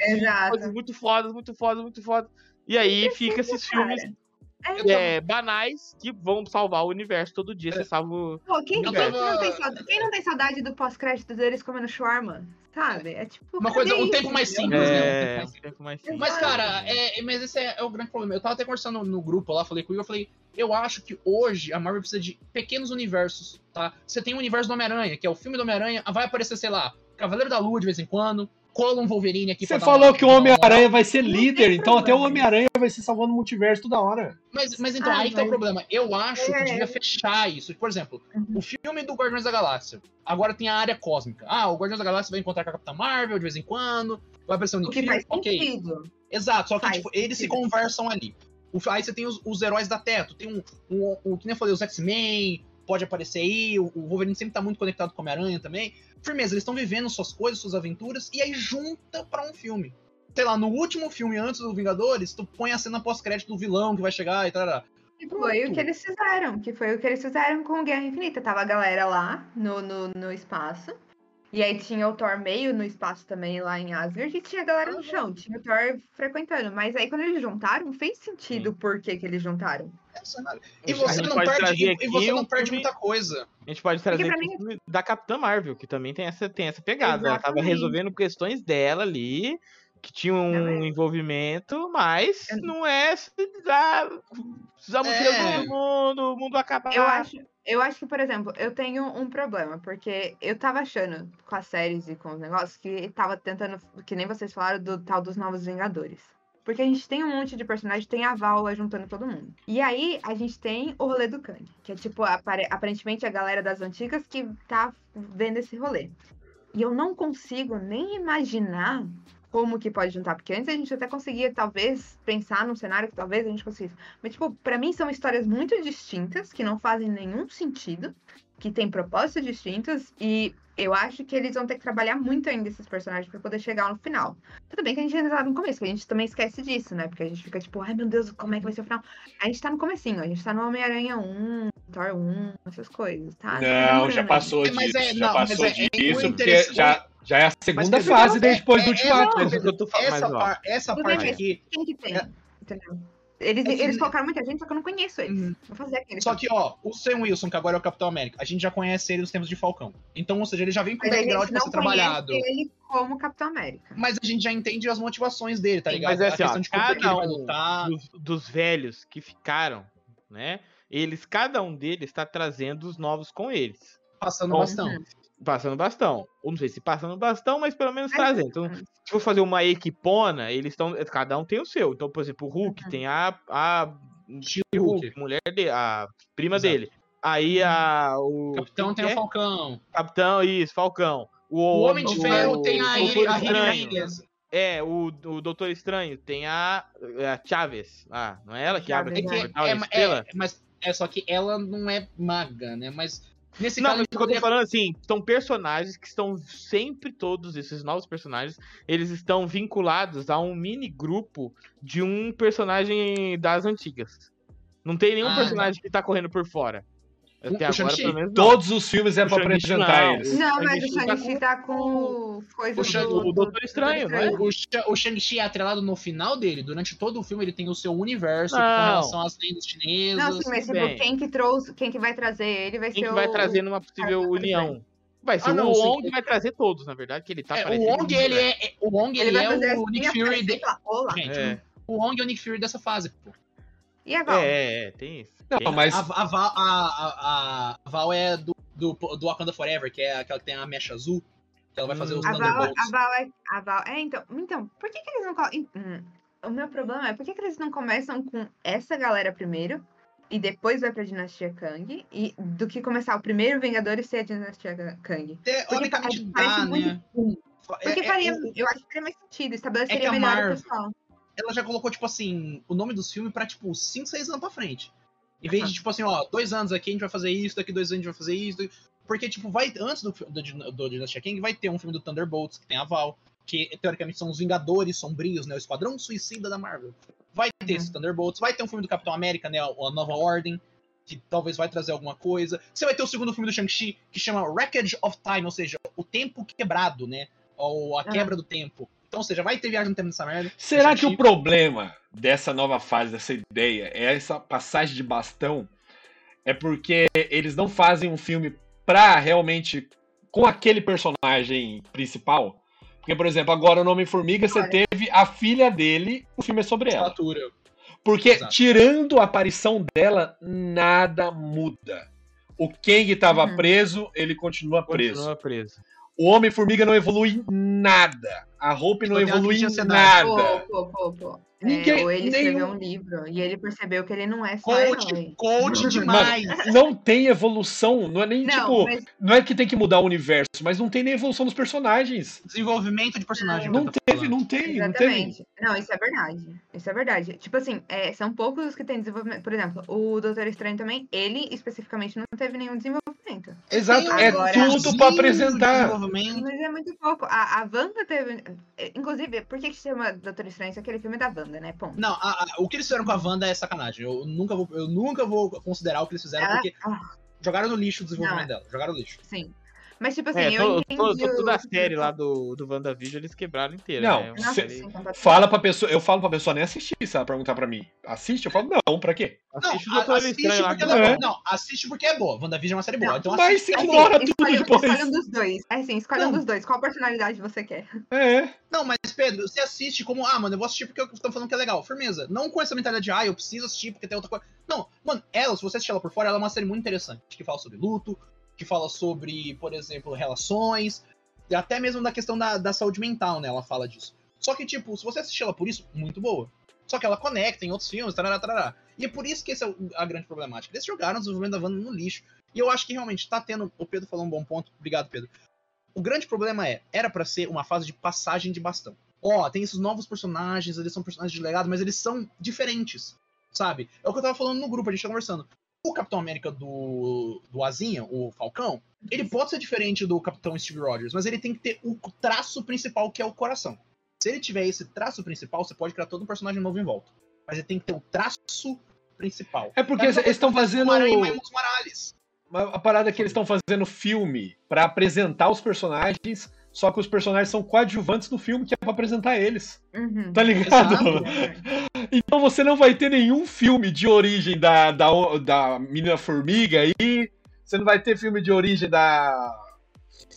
coisas muito fodas, muito fodas, muito fodas. E aí fica esses filmes é, banais que vão salvar o universo todo dia. Você salva o. Pô, quem, quem, não tem saudade, quem não tem saudade do pós-crédito deles comendo shawarma? Sabe? É tipo. Uma coisa, um tempo mais simples, é... né? Um tempo mais simples. Mas, cara, é, mas esse é, é, o grande problema. Eu tava até conversando no, no grupo lá, falei com o Igor, eu falei, eu acho que hoje a Marvel precisa de pequenos universos, tá? Você tem o universo do Homem-Aranha, que é o filme do Homem-Aranha, vai aparecer, sei lá, Cavaleiro da Lua de vez em quando, cola um Wolverine aqui Você falou que o Homem-Aranha vai ser líder, então até o Homem-Aranha vai ser salvando o multiverso toda hora. Mas, mas então, ah, aí que tá o problema. Eu acho é. que devia fechar isso. Por exemplo, uhum. o filme do Guardiões da Galáxia. Agora tem a área cósmica. Ah, o Guardiões da Galáxia vai encontrar com a Capitã Marvel de vez em quando. Vai aparecer o Nick Fury. Ok. Sentido. Exato, só que tipo, eles se conversam ali. Aí você tem os, os heróis da Teto. Tem um, um, um, que nem eu falei, os X-Men, pode aparecer aí. O, Wolverine sempre tá muito conectado com o Homem-Aranha também. Firmeza, eles estão vivendo suas coisas, suas aventuras, e aí junta para um filme. Sei lá, no último filme, antes do Vingadores, tu põe a cena pós-crédito do vilão que vai chegar e tal. Que foi o que eles fizeram, que foi o que eles fizeram com Guerra Infinita. Tava a galera lá no, no, no espaço. E aí tinha o Thor meio no espaço também, lá em Asgard, e tinha a galera no chão, tinha o Thor frequentando. Mas aí quando eles juntaram, fez sentido por que, que eles juntaram. E você não perde, e- você não perde muita coisa. A gente pode trazer mim- o da Capitã Marvel, que também tem essa, tem essa pegada. Ela tava Exatamente. resolvendo questões dela ali, que tinha um é. envolvimento, mas Eu- não é se ah, precisamos ter É. todo mundo, o mundo acabar. Eu acho, eu acho que, por exemplo, eu tenho um problema, porque eu tava achando com as séries e com os negócios que tava tentando, que nem vocês falaram, do tal dos Novos Vingadores. Porque a gente tem um monte de personagem, tem a Val juntando todo mundo. E aí a gente tem o rolê do Kang, que é tipo, apare- aparentemente a galera das antigas que tá vendo esse rolê. E eu não consigo nem imaginar como que pode juntar, porque antes a gente até conseguia, talvez, pensar num cenário que talvez a gente conseguisse. Mas, tipo, pra mim são histórias muito distintas, que não fazem nenhum sentido, que têm propósitos distintos, e eu acho que eles vão ter que trabalhar muito ainda esses personagens pra poder chegar no final. Tudo bem que a gente ainda tá no começo, que a gente também esquece disso, né? Porque a gente fica tipo, ai meu Deus, como é que vai ser o final? A gente tá no comecinho, a gente tá no Homem-Aranha 1, Thor 1, essas coisas, tá? Não, já passou É, disso. é- já passou é- disso, porque já, já é a segunda Pedro, fase é- depois do é- Ultimato. é- Mas o que eu tô falando, Essa, mas, ó, par- essa parte aqui. Quem que tem? É. Entendeu? Eles, É que- eles colocaram muita gente, só que eu não conheço eles. Uhum. Vou fazer aquele. Só que, ó, o Sam Wilson, que agora é o Capitão América, a gente já conhece ele nos tempos de Falcão. Então, ou seja, ele já vem com o Mas background pra não ser trabalhado. ele como Capitão América. Mas a gente já entende as motivações dele, tá ligado? mas é assim, ó, a questão de é que ele cada um lutar. dos, dos velhos que ficaram, né? Eles, cada um deles está trazendo os novos com eles. Passando Bom, bastão. Uhum. Passando bastão. Ou não sei se passando bastão, mas pelo menos trazendo. Então, se for fazer uma equipona, eles estão. Cada um tem o seu. Então, por exemplo, o Hulk Uhum. tem a. a Hulk. mulher dele, a prima Exato. dele. Aí a. O Capitão tem que o é? Falcão. Capitão, isso, Falcão. O, O Homem de o- Ferro tem a, o a. Reyes. É, o, o Doutor Estranho tem a, a Chaves. Ah, não é ela que abre É o que portal é, é, mas é só que ela não é maga, né? Mas nesse Não, caso mas eu tô falando assim, são personagens que estão sempre todos esses novos personagens, eles estão vinculados a um mini grupo de um personagem das antigas. Não tem nenhum Ah, personagem que tá correndo por fora. O- Até o agora, Shang-Chi? pelo menos. Todos os filmes é O pra Shang-Chi apresentar não. eles. Não, O mas o Shang-Chi tá Shang-Chi tá com coisa o Shang- do, o Doutor Estranho, não é? O, o Shang-Chi é atrelado no final dele. Durante todo o filme ele tem o seu universo com Não. relação às lendas chinesas. Não, sim, mas tipo, quem que trouxe, quem que vai trazer ele vai Quem ser que vai o... trazer numa possível vai união? Vai ser Ah, o não, sim. Wong vai trazer todos, na verdade, que ele tá É, o Wong, ele é, é- o Wong, Ele ele, é o Nick Fury. e De... falar, Olá. Gente, É. o Wong é o Nick Fury dessa fase, pô. E agora? É, é, é, tem isso. Não, Tem- mas A, a, Val, a, a, a Val é do, do, do Wakanda Forever, que é aquela que tem a mecha azul. Que ela vai fazer Hum. os A Val, Thunderbolts. a Val é. A Val, é, então. Então, por que, que eles não. Hum, o meu problema é por que, que eles não começam com essa galera primeiro e depois vai pra Dinastia Kang? E do que começar o primeiro Vingador e ser a Dinastia Kang? Teoricamente Porque dá, parece muito né? ruim. Porque É- é- faria, o- eu acho que faria mais sentido, estabeleceria É que a melhor Marvel- o pessoal. ela já colocou, tipo assim, o nome dos filmes pra, tipo, 5, 6 anos pra frente. Em vez de, tipo assim, ó, dois anos aqui a gente vai fazer isso, daqui dois anos a gente vai fazer isso. Porque, tipo, vai, antes do, do, do, Dynasty King, vai ter um filme do Thunderbolts, que tem a Val, que teoricamente são os Vingadores Sombrios, né? O Esquadrão Suicida da Marvel. Vai ter Uhum. esse Thunderbolts, vai ter um filme do Capitão América, né? A Nova Ordem, que talvez vai trazer alguma coisa. Você vai ter o segundo filme do Shang-Chi, que chama Wreckage of Time, ou seja, o tempo quebrado, né? Ou a quebra do tempo. Então, ou seja, vai ter viagem no tempo nessa merda. será que o problema dessa nova fase, dessa ideia, é essa passagem de bastão? É porque eles não fazem um filme pra realmente com aquele personagem principal? Porque, por exemplo, agora no Homem-Formiga você teve a filha dele, o filme é sobre ela. Estatura. Porque, Exato. tirando a aparição dela, nada muda. O Kang tava Uhum. preso, ele continua preso. Continua preso. O Homem-Formiga não evolui nada. A Hope não uma evolui cenário. nada. Pô, pô, pô, pô. É, Ninguém- ou ele nenhum- escreveu um livro e ele percebeu que ele não é só Coach, herói. coach demais. Não tem evolução. Não é nem Não, tipo. mas Não é que tem que mudar o universo, mas não tem nem evolução dos personagens. Desenvolvimento de personagem. Não tô teve, falando. não tem, não tem. Exatamente. Não, isso é verdade. Isso é verdade. Tipo assim, é, são poucos os que têm desenvolvimento. Por exemplo, o Doutor Estranho também, ele especificamente não teve nenhum desenvolvimento. Exato, é Agora- tudo pra de apresentar. Mas é muito pouco. A, a Wanda teve. é, Inclusive, por que, que chama Doutor Estranho? Isso é aquele filme da Wanda. Wanda, né? Ponto. Não, a- a- o que eles fizeram com a Wanda é sacanagem. Eu nunca vou, eu nunca vou considerar o que eles fizeram, Ela- porque Ah, jogaram no lixo o desenvolvimento Não. dela. Jogaram no lixo. sim. Mas, tipo assim, É, eu entendi. to- to- toda a série lá do, do WandaVision eles quebraram inteira. Não, né? Uma Nossa, sim, completamente. Fala pra pessoa, eu falo pra pessoa nem assistir, se ela perguntar pra mim. Assiste? Eu falo, não, pra quê? Assiste Não, assiste Estranho lá. porque que ela é É. boa. Não, assiste porque é boa. WandaVision é uma série boa. Não, Então Mas assiste. se Assim, ignora tudo escolhe, depois. escolhe um dos dois. É assim, escolhe um Não. dos dois. Qual personalidade você quer? É. Não, mas Pedro, você assiste como, ah, mano, eu vou assistir porque estão falando que é legal. Firmeza. Não com essa mentalidade de, ah, eu preciso assistir porque tem outra coisa. Não, mano, ela, se você assistir ela por fora, ela é uma série muito interessante. Que fala sobre luto, que fala sobre, por exemplo, relações, até mesmo da questão da, da saúde mental, né? Ela fala disso. Só que, tipo, se você assistir ela por isso, muito boa. Só que ela conecta em outros filmes, tarará, tarará. E é por isso que essa é a grande problemática. Eles jogaram o desenvolvimento da Wanda no lixo. E eu acho que realmente tá tendo. O Pedro falou um bom ponto. Obrigado, Pedro. O grande problema é, era pra ser uma fase de passagem de bastão. Ó, tem esses novos personagens, eles são personagens de legado, mas eles são diferentes, sabe? É o que eu tava falando no grupo, a gente tá conversando. O Capitão América do, do Azinha, o Falcão, ele pode ser diferente do Capitão Steve Rogers, mas ele tem que ter o traço principal, que é o coração. Se ele tiver esse traço principal, você pode criar todo um personagem novo em volta. Mas ele tem que ter o traço principal. É porque eles estão fazendo. A parada é que eles estão fazendo filme pra apresentar os personagens, só que os personagens são coadjuvantes no filme que é pra apresentar eles. Uhum. Tá ligado? Exato. (laughs) Então você não vai ter nenhum filme de origem da, da, da Menina Formiga aí. Você não vai ter filme de origem da.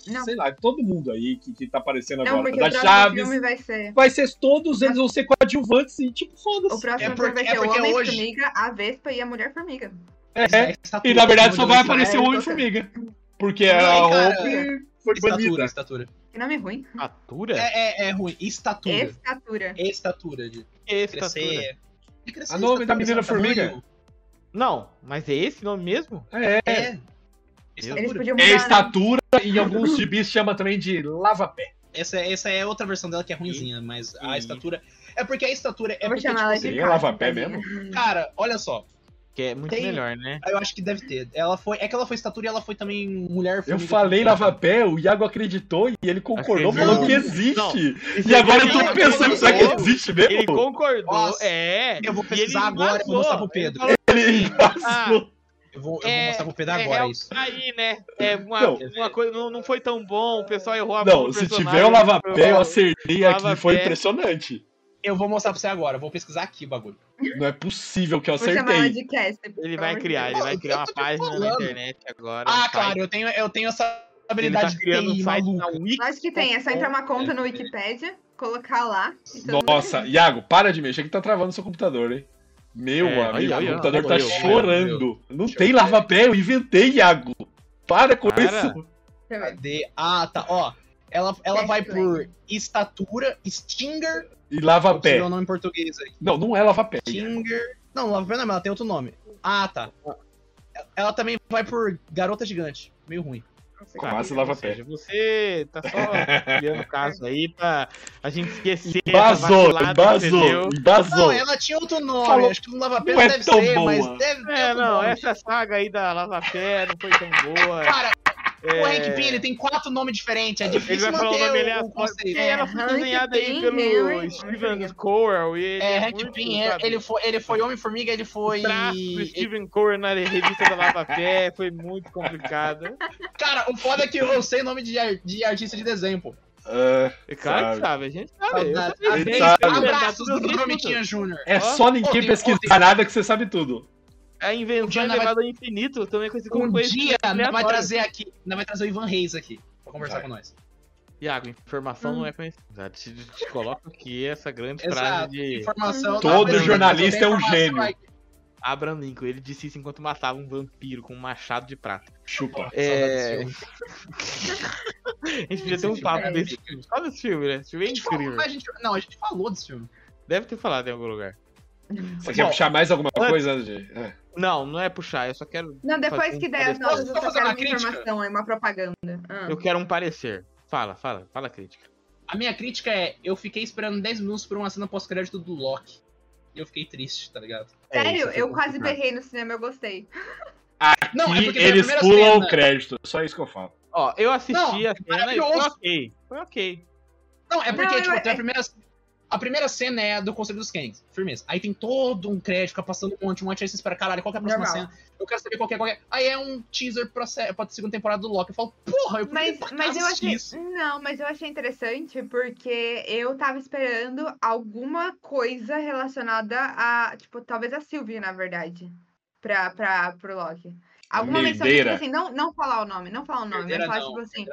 Não. Sei lá, todo mundo aí que, que tá aparecendo Não, agora. porque Da o Chaves. filme vai ser. Vai ser todos eles vão ser coadjuvantes e tipo, O foda-se. próximo É filme porque- vai é ser o porque hoje- Homem-Formiga, a Vespa e a Mulher-Formiga. É, estatura, e na verdade só vai aparecer o é, Homem-Formiga. Porque Não, a e cara, Hope foi Estatura, banida. estatura. Que nome ruim. Estatura? É, é, é ruim. Estatura. Estatura. Estatura. De Estatura. crescer. De crescer A nome da menina formiga? Não, mas é esse nome mesmo? É. É. Estatura. É mudar. né? estatura e em alguns (laughs) gibis chama também de lava-pé. Essa, essa é outra versão dela que é ruimzinha, mas a E- estatura. É porque a estatura é Eu vou porque, chamar ela tipo, de seria Kátia, lava-pé tadinha. Cara, olha só. Que é muito Tem- melhor, né? Eu acho que deve ter. Ela foi. É que ela foi estatura e ela foi também mulher Eu falei lava-pé, o Iago acreditou e ele concordou, falou que Não. existe. Esse E agora eu ele tô pensando, será que existe mesmo? Ele concordou, Nossa, é. eu vou pesquisar agora e vou mostrar pro. Pedro. Ele passou. Eu vou, eu vou é, mostrar pro Pedro é agora real isso. tá aí, né? É uma, Não. uma coisa não, não foi tão bom, o pessoal errou a mão Não, se tiver o lava-pé, eu eu- acertei aqui, foi impressionante. Eu vou mostrar pra você agora. Eu vou pesquisar aqui o bagulho. Não é possível que eu acertei. de Cast. Ele vai de criar, ele vai criar uma página na falando. internet agora. Ah, um claro, eu tenho, eu tenho essa tá habilidade criando um TI site maluca. na. Acho que tem, é só entrar uma conta no Wikipedia, colocar lá. e mundo Nossa, (laughs) Iago, para de mexer que tá travando seu computador, hein? Meu É, amigo, o computador tá chorando. Não tem lava-pé, eu inventei, Iago. Para com Para. isso. Cadê? Ah, tá. Ó, ela, ela vai Cast por estatura, Stinger. E lava-pé. o nome em português aí. Não, não é lava-pé. Stinger. Não, lava pé não, mas ela tem outro nome. Ah, tá. Ela também vai por Garota Gigante. Meio ruim. Quase Ou lava-pé. seja, Você tá só (laughs) criando caso aí pra a gente esquecer Embasou, embasou, embasou. Não, ela tinha outro nome. Falou- Acho que no Lava Pé Não é deve tão ser, boa. mas deve ter É, não, nome. essa saga aí da Lava Pé não foi tão boa. Cara, É, o Hank Pym, ele tem quatro nomes diferentes. É Ele difícil vai falar o manter nome o, aleatório. conceito. Porque ela foi É, Hank desenhada aí Pym, pelo Steven. E ele É, é Hank muito, Pym, é, sabe, ele foi, ele foi Homem-Formiga, ele foi... O Steven Coral na revista da Lava Pé foi muito complicado. Cara, o foda é que eu sei o nome de, de artista de desenho, pô. É claro que Sabe. a gente sabe. Ele sabe. Abraços do aqui, Prometinha Júnior. é só ninguém pesquisar nada que você sabe tudo. A invenção Um é nós vai- levada ao infinito, também conhecido como Um conhecimento dia, nós vai trazer aqui, nós vai trazer o Ivan Reis aqui, pra conversar Vai. com nós. Iago, informação Hum. não é conhecida. Te, te coloco aqui essa grande Exato, frase de informação... Todo apresenta- jornalista é um gênio. aí. Abraham Lincoln. Ele disse isso enquanto matava um vampiro com um machado de prata. Chupa. É... (laughs) A gente podia ter um papo é desse filme. Só desse filme, né? Esse filme é falou, incrível. mas a gente, não, a gente falou desse filme. Deve ter falado em algum lugar. Você quer Bom, puxar mais alguma antes- coisa. É. Não, não é puxar, eu só quero. Não, depois que der as notas, eu só fazer quero uma uma crítica? informação, é uma propaganda. Ah. Eu quero um parecer. Fala, fala, fala a crítica. A minha crítica é, eu fiquei esperando 10 minutos por uma cena pós-crédito do Loki. E eu fiquei triste, tá ligado? É, Sério, isso foi eu quase berrei no cinema, eu gostei. Não, é E eles pulam cena. o crédito, só isso que eu falo. Ó, eu assisti Não, a cena e foi ok. Foi ok. Não, é porque, Não, tipo, eu- tem a primeira... A primeira cena é a do Conselho dos Kangs, firmeza. Aí tem todo um crédito, fica passando um monte, um monte, aí você espera, caralho, qual que é a próxima Normal. cena? Eu quero saber qual que é, qual que é. Aí é um teaser pra, pra segunda temporada do Loki. Eu falo, porra, eu Mas, mas eu achei. isso. Não, mas eu achei interessante porque eu tava esperando alguma coisa relacionada a. Tipo, talvez a Sylvie, na verdade. Pra, pra, pro Loki. Alguma menção tipo assim, não, não falar o nome, não falar o nome, Merdeira mas falar, não, tipo assim.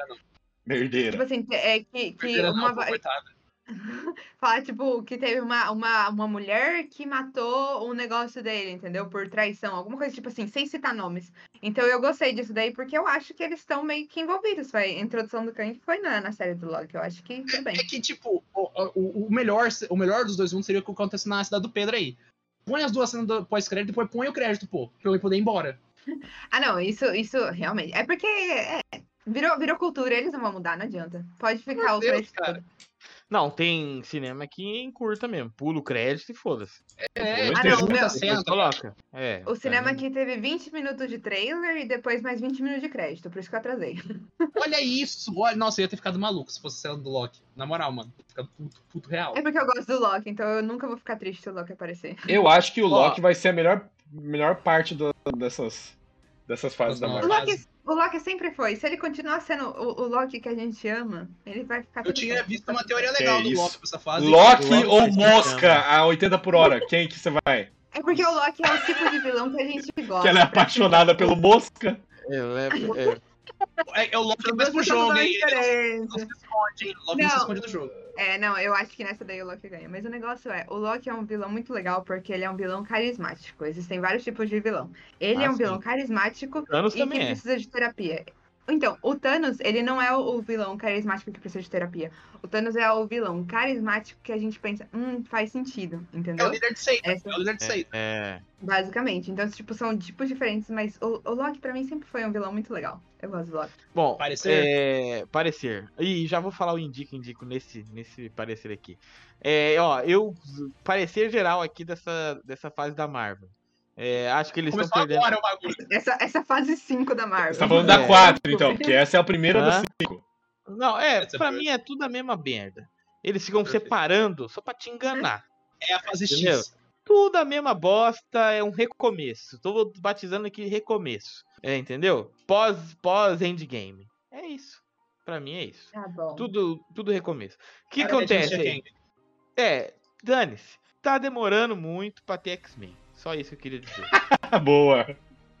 merdeira. Tipo assim, é que, que Merdeira uma. não. (laughs) Falar, tipo, que teve uma, uma, uma mulher que matou um negócio dele, entendeu? Por traição, alguma coisa tipo assim, sem citar nomes. Então eu gostei disso daí, porque eu acho que eles estão meio que envolvidos. Foi, a introdução do Kang foi na, na série do Loki. Eu acho que tudo bem. É que, tipo, o, o, o melhor, o melhor dos dois mundos seria o que acontece na cidade do Pedro aí. Põe as duas cenas do pós-crédito e depois põe o crédito, pô. Pra eu poder ir embora. (laughs) Ah, não, isso, isso realmente. É porque é, virou, virou cultura, eles não vão mudar, não adianta. Pode ficar Meu o Deus, crédito cara. Não, tem cinema que encurta mesmo. Pula o crédito e foda-se. É, Ah, tem não, muita meu- cena. Coloca. É, O cinema aqui teve 20 minutos de trailer e depois mais 20 minutos de crédito, por isso que eu atrasei. (laughs) Olha isso. Olha, nossa, eu ia ter ficado maluco se fosse a cena do Loki. Na moral, mano. Ficado puto, puto real. É porque eu gosto do Loki, então eu nunca vou ficar triste se o Loki aparecer. Eu acho que o Ó. Loki vai ser a melhor, melhor parte do- dessas, dessas fases da Não, O Marvel. Loki- o Loki sempre foi. Se ele continuar sendo o, o Loki que a gente ama, ele vai ficar Eu tudo tinha certo. visto uma teoria legal É do isso. Loki pra essa fase. Loki Loki ou Mosca a 80 por hora? Quem que você vai? É porque o Loki é o tipo de vilão que a gente gosta. (laughs) Que ela é apaixonada pelo Mosca? Ela é- é- É, é o Loki do mesmo jogo, hein? Ele diferentes. não se esconde, hein? O Loki não se esconde do jogo. É, não, eu acho que nessa daí o Loki ganha. Mas o negócio é, o Loki é um vilão muito legal porque ele é um vilão carismático. Existem vários tipos de vilão. Ele Ah, é um sim. vilão carismático Thanos e também que é. precisa de terapia. Então, o Thanos, ele não é o o vilão carismático que precisa de terapia. O Thanos é o vilão carismático que a gente pensa, hum, faz sentido, É o entendeu? líder de seita. Essa- É o líder de seita. É, Basicamente. Então, tipo, são tipos diferentes, mas o, o Loki pra mim sempre foi um vilão muito legal. Eu gosto do Loki. Bom, Parecer? é, parecer. E já vou falar o indico, indico nesse, nesse parecer aqui. É, ó, eu parecer geral aqui dessa, dessa fase da Marvel. É, acho que eles estão Começou perdendo. agora o bagulho. Essa, essa fase 5 da Marvel. Você tá falando É. da 4, então, porque essa é a primeira Hã? das 5. Não, é, Essa pra foi- mim é tudo a mesma merda. Eles ficam Perfeito. separando só pra te enganar. É a fase Entendeu? X. Tudo a mesma bosta, é um recomeço. Tô batizando aqui recomeço. É, entendeu? Pós, pós endgame. É isso. Pra mim é isso. Tá bom. Tudo, tudo recomeço. O que Cara, acontece aí? É, dane-se. Tá demorando muito pra ter X-Men. Só isso que eu queria dizer. (laughs) Boa.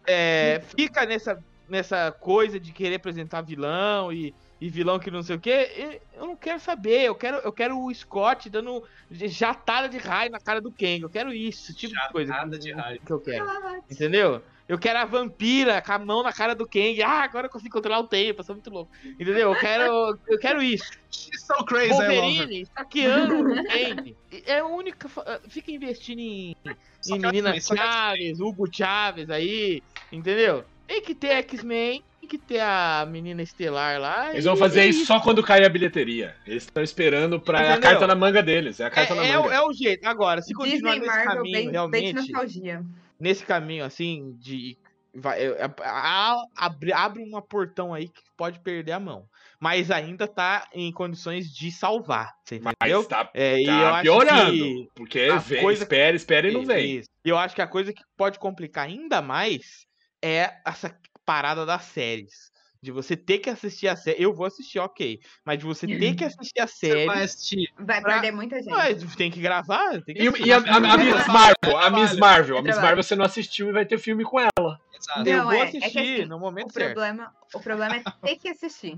É, fica nessa, nessa coisa de querer apresentar vilão e, e vilão que não sei o que. Eu não quero saber. Eu quero, eu quero o Scott dando jatada de raio na cara do Kang. Eu quero isso, esse tipo de coisa. Jatada de raio. Que eu quero. Entendeu? Eu quero a vampira com a mão na cara do Kang. Ah, agora eu consigo controlar o tempo. Eu sou muito louco. Entendeu? Eu quero, eu quero isso. She's so crazy. Wolverine saqueando o Kang. É a única. Fica investindo em, em Menina Chaves, Hugo Chaves aí. Entendeu? Tem que ter X-Men. Tem que ter a menina estelar lá. Eles vão fazer é isso só quando cair a bilheteria. Eles estão esperando pra. É a Entendeu? carta na manga deles. É a É, carta na é o- manga. é o jeito. Agora, se continuar Disney nesse Marvel caminho, bem, bem de realmente. nostalgia. Nesse caminho assim de vai, é, é, abre, abre uma portão aí que pode perder a mão, mas ainda tá em condições de salvar, você entendeu? Mas tá, É, eu tá piorando. que Porque a vem, coisa- espera, espera e não vem. Isso. E eu acho que a coisa que pode complicar ainda mais é essa parada das séries. De você ter que assistir a série. Eu vou assistir, ok. Mas de você ter que assistir a Você série. vai assistir. Vai Pra- perder muita gente. Mas tem que gravar. Tem que E, assistir. e a, a- a Miss Marvel, a Miss Marvel, a Miss. Marvel você não assistiu e vai ter filme com ela. Exato. eu Não, vou é- é que assistir assim, no O momento certo. problema, o problema é ter que assistir.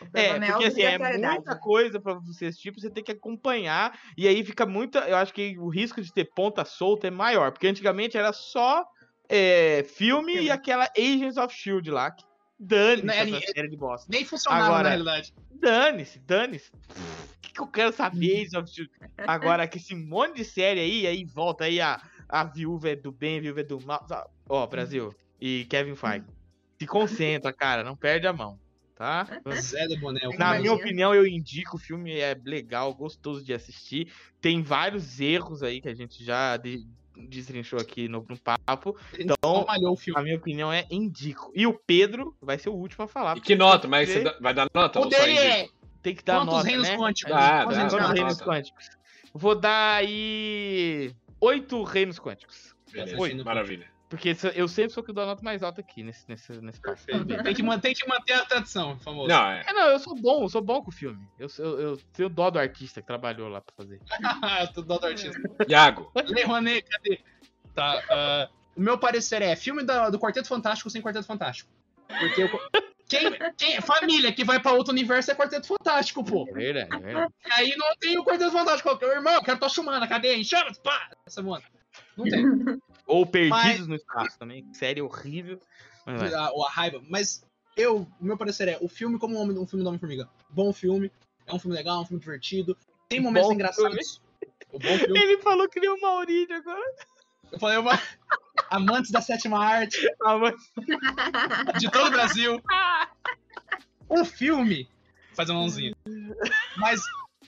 O É, problema porque a assim, é muita coisa pra você assistir, você tem que acompanhar, e aí fica muita. Eu acho que o risco de ter ponta solta é maior, porque antigamente era só é, filme Filme. e aquela Agents of Shield lá, que dane-se Não, é, essa série de bosta. Nem funcionava Agora- na realidade. Dane-se, dane-se. O que, que eu quero saber, Shield? Agora, que esse monte de série aí, aí volta aí a, a viúva é do bem, a viúva é do mal. Ó, Brasil e Kevin Feige. Se concentra, cara, não perde a mão, tá? (laughs) Zé do Boné. Na minha opinião, eu indico, o filme é legal, gostoso de assistir. Tem vários erros aí que a gente já de- destrinchou aqui no, no papo. Então, malhou o filme. a minha opinião é indico. E o Pedro vai ser o último a falar. E que nota? Mas você dá- vai dar nota? O dele é Tem que dar Quantos nota, reinos né? quânticos? Dá, Quantos dá, reinos dá, reinos dá. quânticos? Vou dar aí. Oito reinos quânticos. Beleza, Oi. maravilha. Porque eu sempre sou o que dou a nota mais alta aqui nesse, nesse, nesse. Perfeito. Tem que, man- tem que manter a tradição, famoso. Não, é. É, não, eu sou bom, eu sou bom com o filme. Eu, sou- eu, eu tenho dó do artista que trabalhou lá pra fazer. (laughs) eu tô dando artista. Iago, Lei Rouanet, cadê? Tá, ah, o meu parecer é filme da- do Quarteto Fantástico sem Quarteto Fantástico. Porque eu, quem, quem, família que vai pra outro universo é Quarteto Fantástico, pô. É verdade, é verdade. Aí não tem o Quarteto Fantástico. Meu irmão, eu quero tua chumana, cadê? Em chamas, pá! Essa mano. Não tem. Ou Perdidos Mas- no Espaço também. Série horrível. Mas a, a raiva. Mas eu, o meu parecer é, o filme como um, homem, um filme do Homem-Formiga. Bom filme, é um filme legal, é um filme divertido. Tem momentos Bom engraçados. Ele falou que nem o Maurício agora. Eu falei, uma... amantes da sétima arte de todo o Brasil. (laughs) O filme. Faz a mãozinha. Mas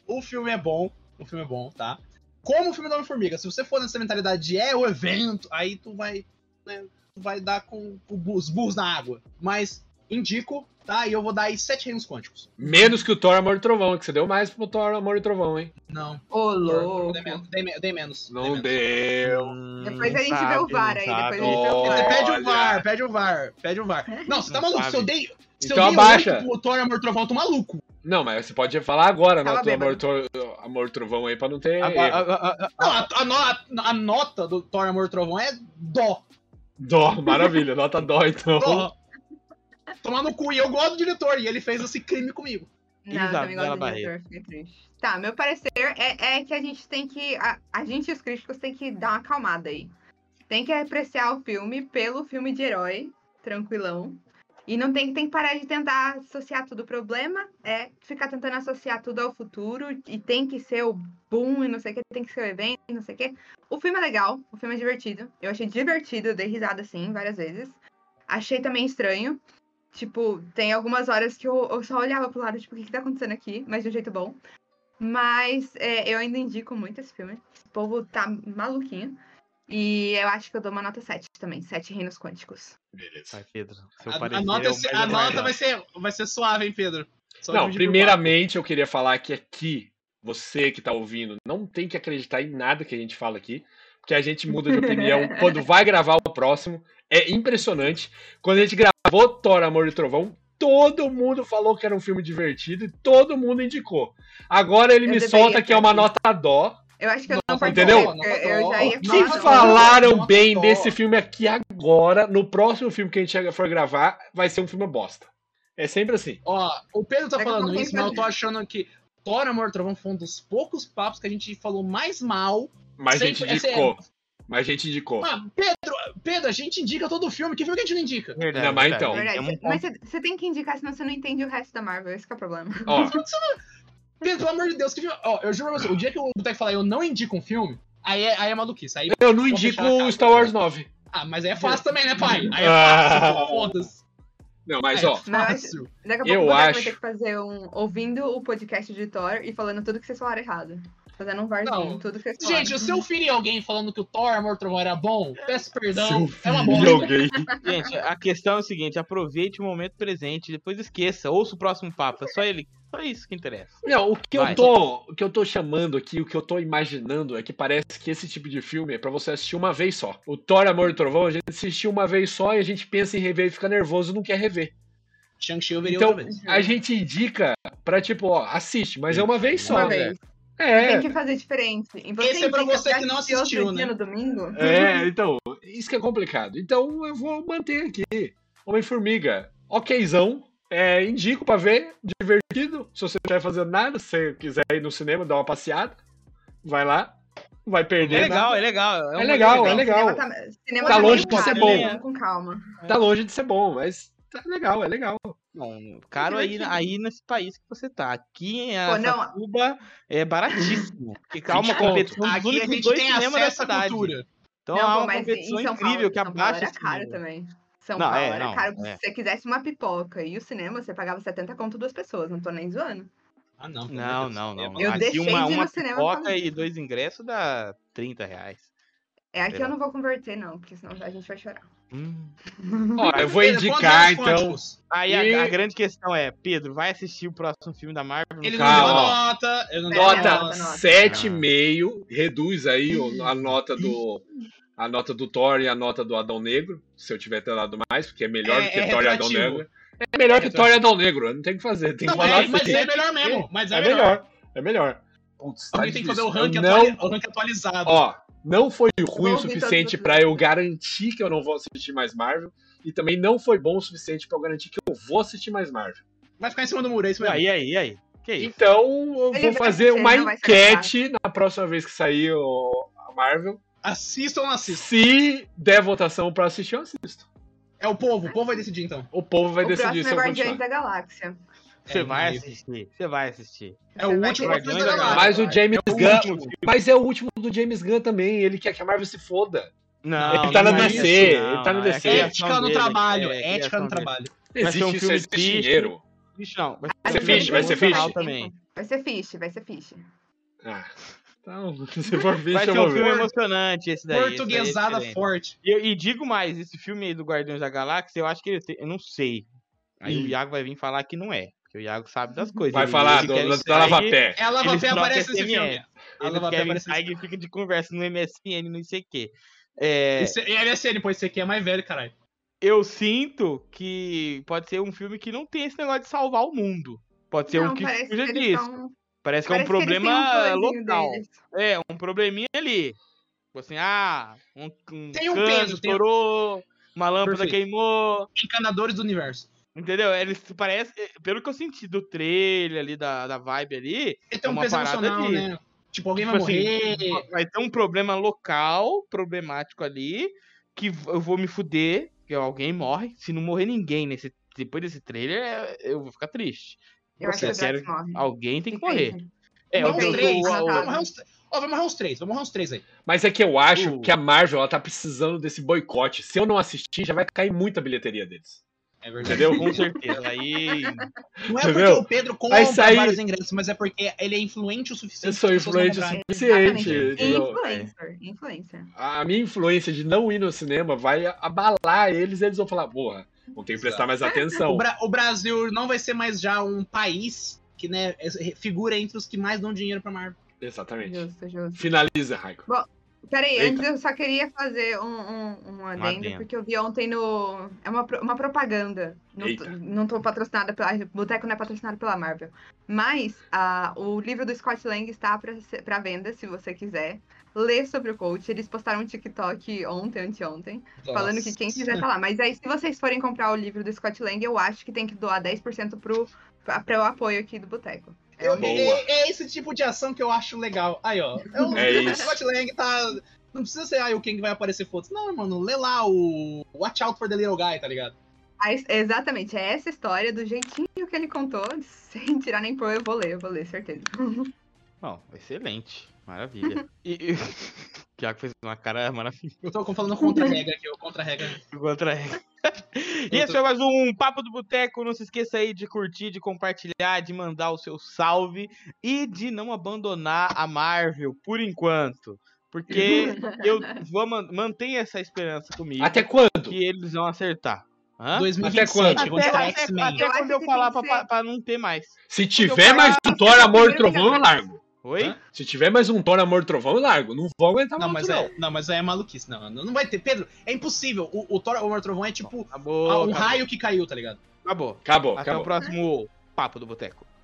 o filme é bom. O filme é bom, tá? Como o filme do Homem-Formiga, se você for nessa mentalidade de é o evento, aí tu vai. Né, tu vai dar com os burros na água. Mas indico, tá? E eu vou dar aí sete reinos quânticos. menos que o Thor Amor e Trovão, que você deu mais pro Thor Amor e Trovão, hein? Não. Ô, louco. Dei menos. Dei, dei menos. dei Não menos. deu. Depois a gente vê o VAR aí, depois a gente vê o VAR. pede o VAR, pede o VAR, pede o VAR. Não, você tá maluco. sabe. Se eu dei. Se Então eu dei abaixa. pro Thor Amor Trovão, eu tô maluco. Não, mas você pode falar agora, Tava né? Do Amor. Tor- Amor Trovão aí, pra não ter A, erro. a- a- a- Não, a, a no- a- a nota do Thor Amor Trovão é dó. Dó, maravilha, nota dó então. Dó. Tomar no cu. E eu gosto do diretor. E ele fez esse crime comigo. Não, eu também Isabela gosto do Barreto. diretor, fiquei triste. Tá, meu parecer é, é que a gente tem que. A, a gente e os críticos tem que dar uma acalmada aí. Tem que apreciar o filme pelo filme de herói, tranquilão. E não tem, tem que parar de tentar associar tudo. O problema é ficar tentando associar tudo ao futuro e tem que ser o boom e não sei o que, tem que ser o evento e não sei o que. O filme é legal, o filme é divertido. Eu achei divertido, eu dei risada assim várias vezes. Achei também estranho. Tipo, tem algumas horas que eu, eu só olhava pro lado, tipo, o que, que tá acontecendo aqui? Mas de um jeito bom. Mas é, eu ainda indico muito esse filme. Esse povo tá maluquinho. E eu acho que eu dou uma nota 7 também. 7 reinos quânticos. Beleza. Vai, Pedro. Seu A, a nota, é se- a nota vai, ser, vai ser suave, hein, Pedro? Só Não, primeiramente eu queria falar que aqui, você que tá ouvindo, não tem que acreditar em nada que a gente fala aqui, porque a gente muda de opinião (laughs) quando vai gravar o próximo. É impressionante. Quando a gente gravou Thor, Amor e Trovão, todo mundo falou que era um filme divertido e todo mundo indicou. Agora ele Eu me solta que é uma nota dó. Eu acho que eu Não, não entendeu? Eu, eu já ia falar. falaram não, bem desse filme aqui agora, no próximo filme que a gente for gravar, vai ser um filme bosta. É sempre assim. Ó, o Pedro tá a falando isso, mas eu tô achando que Thor, Amor, Trovão foi um dos poucos papos que a gente falou mais mal. Mas a gente é indicou. Mas a gente indicou. Ah, Pedro, Pedro, a gente indica todo filme. Que filme que a gente não indica? Verdade, Não, mas verdade. então. Verdade. É um Mas você você tem que indicar, senão você não entende o resto da Marvel. Esse que é o problema. Ó, (laughs) Pedro, pelo amor de Deus, que filme. Ó, eu juro pra você, o dia que o Boteco falar eu não indico um filme, aí é, aí é maluquice. Aí, eu não indico o. Star Wars 9. ah, mas aí é fácil também, né, pai? Aí é Ah. fácil, foda-se. Não, mas É ó, fácil. Daqui a pouco Eu o Boteco vai acho- ter que fazer um. ouvindo o podcast de Thor e falando tudo que vocês falaram errado. Fazendo um varzinho, Não. tudo que vocês falaram. Gente, se eu ferir alguém falando que o Thor, Amor, Trovão era bom, peço perdão. É uma bosta. alguém. (laughs) Gente, a questão é o seguinte: aproveite o momento presente, depois esqueça, ouça o próximo papo. É só ele. Só isso que interessa. Não, o que Vai. eu tô, o que eu tô chamando aqui, o que eu tô imaginando é que parece que esse tipo de filme é pra você assistir uma vez só. O Thor, Amor e Trovão, a gente assistiu uma vez só e a gente pensa em rever e fica nervoso e não quer rever. Shang-Chi eu veria Então, outra vez. a gente indica pra tipo, ó, assiste, mas é uma vez só. Uma Uma vez. É, Tem que fazer diferente. E você Esse é pra você que não assistiu, dia né? no domingo? é, então, isso que é complicado. Então eu vou manter aqui. Homem-Formiga, okzão. É, indico pra ver, divertido. Se você não estiver fazendo nada, se você quiser ir no cinema, dar uma passeada, vai lá. Não vai perder É nada. legal, é legal. É um legal, bagulho é legal. Cinema tá, cinema Tá tá longe de ser caro, bom. né? Com calma. Tá longe de ser bom, mas tá legal, é legal. Não, caro aí, aí nesse país que você tá. Aqui em. Aracatuba é baratíssimo. 20 conto. competição dos Aqui a únicos gente dois tem cinemas da acesso à cidade. cultura. Então não, há pô, uma mas competição incrível Paulo, que Paulo abaixa era esse caro também. São Não, Paulo é, era não, caro. é. Se você quisesse uma pipoca e o cinema, você pagava 70 conto duas pessoas. Não tô nem zoando. Ah, não. Não, não, Deus. não. Eu Aqui deixei uma, de ir uma no cinema pipoca e dois ingressos dá 30 reais. É aqui eu não vou converter, não, porque senão a gente vai chorar. Hum. (laughs) Ó, eu vou indicar, então. Aí a, E- a grande questão é, Pedro, vai assistir o próximo filme da Marvel? Ele não deu a nota. Ele não deu a Nota. Nota nota. nota. 7,5. Reduz aí a nota do. (laughs) A nota do Thor e a nota do Adão Negro, se eu tiver ter dado mais, porque é melhor É- do que é Thor e Adão. Negro. É melhor que É Thor e Adão Negro, não tem o que fazer, tem que Não, é, mas assim. é melhor mesmo. Mas é, É melhor. melhor, é melhor. Putz, tá Alguém tem que fazer o Eu não, o ranking atualizado. Ó, não foi ruim o Vou ouvir suficiente os pra eu garantir que eu não vou assistir mais Marvel. E também não foi bom o suficiente pra eu garantir que eu vou assistir mais Marvel. Vai ficar em cima do muro, é isso mesmo. Aí, aí, aí. Que isso? Então, eu Ele vou fazer uma não enquete na próxima vez que sair o- a Marvel. Assista ou não assista? Se der votação pra assistir, eu assisto. É o povo, o povo vai decidir então. O povo vai o decidir próximo se é eu Guardiões da Galáxia. Você É, vai assistir, você vai assistir. É o último da Galáxia. Mas o James É o Gunn. último. Mas é o último do James Gunn também. Ele quer que a Marvel se foda. Não, Ele tá na é DC, isso, ele tá no é DC. criação Ética no trabalho, é ética no trabalho. Vai ser Existe um isso, filme existe triste. dinheiro. Vixe, não. Vai Vai ser, fiche, vai ser fiche. também. Vai ser fiche, vai ser fiche. Ah, então, se for ficha, Vai ser um filme ver. emocionante esse daí. esse daí é Portuguesada forte. E, e digo mais, esse filme aí do Guardiões da Galáxia, eu acho que ele tem. Eu não sei. Aí o Ih. Iago vai vir falar que não é. Porque o Iago sabe das coisas. Vai Ele- falar ele do, quer da sair, lava-pé. Ela Eles vai trocam aparece nesse filme. Ela Eles vai querem aparecer sair e fica de conversa no MSN, não sei o quê. É, Esse- E LSN, pois esse aqui é mais velho, caralho. eu sinto que pode ser um filme que não tem esse negócio de salvar o mundo. Pode ser um Não, que fuja que eles disso. tão- Parece que é um parece que problema um local. deles. É, um probleminha ali. Tipo assim, ah, um, um Tem um cano peso, tem- estourou, uma lâmpada Perfeito. queimou. Encanadores do universo. Entendeu? Eles parecem. Pelo que eu senti do trailer ali, da, da vibe ali, Ele É tem um uma peso parada emocional, de- né? Tipo, alguém Tipo vai assim, morrer. vai ter um problema local, problemático ali, que eu vou me fuder, que alguém morre. Se não morrer ninguém nesse, depois desse trailer, é- eu vou ficar triste. Eu acho que o Drax morre. Alguém tem que morrer. aí. É, Vai o que morrer eu uns três. Vai o- morrer vai morrer uns três. Vai morrer uns três aí. Mas é que eu acho O- que a Marvel ela tá precisando desse boicote. Se eu não assistir, já vai cair muita bilheteria deles. É verdade. Entendeu? Com certeza. Aí. (laughs) Não é porque Entendeu? o Pedro compra sair- vários ingressos, mas é porque ele é influente o suficiente. Eu sou influente o suficiente. Entendeu? Influencer, influencer. A minha influência de não ir no cinema vai abalar eles eles vão falar, porra, vão ter que prestar mais O, atenção. Bra- o Brasil não vai ser mais já um país que né, é- figura entre os que mais dão dinheiro pra Marvel. Exatamente. Justo, justo. Finaliza, Raico. Peraí, Eita. antes eu só queria fazer um, um, um adendo, porque eu vi ontem no. É uma, uma propaganda. Não, tô- não tô patrocinada pela. Boteco não é patrocinado pela Marvel. Mas ah, o livro do Scott Lang está pra, pra venda, se você quiser. Ler sobre o coach. Eles postaram um TikTok ontem, anteontem, falando que quem quiser tá lá. Mas aí, se vocês forem comprar o livro do Scott Lang, eu acho que tem que doar 10% pro, pra, pra o apoio aqui do Boteco. É Eu- é, é esse tipo de ação que eu acho legal. Aí, ó. É (laughs) o, É o isso. Scott Lang tá. Não precisa ser aí o quem que vai aparecer fotos. Não, mano, lê lá o Watch Out for the Little Guy, tá ligado? Ah, Exatamente, é essa história, do jeitinho que ele contou, (laughs) sem tirar nem pôr, eu vou ler, eu vou ler, certeza. (laughs) Bom, excelente. Maravilha. E, e... o (laughs) Thiago fez uma cara maravilhosa Eu tô falando contra a regra aqui, o contra a regra. contra ela. (laughs) E esse foi mais um Papo do Boteco. Não se esqueça aí de curtir, de compartilhar, de mandar o seu salve e de não abandonar a Marvel por enquanto. Porque (laughs) eu vou man manter essa esperança comigo Até quando? que eles vão acertar. Hã? 2027, quando? quando até, X-Men. até Eu quando eu falar pra, pra não ter mais. Se tiver mais Thor, Amor e Trovão, eu largo. Oi? Hã? Se tiver mais um Thor, Amor e Trovão, eu largo. Não vou aguentar Não, muito, mas não. é, não, mas aí é maluquice. Não, não vai ter. Pedro, é impossível. O, o Thor Amor Trovão é tipo Acabou. um acabou, raio que caiu, tá ligado? acabou. Acabou, Até acabou. o próximo Papo do Boteco.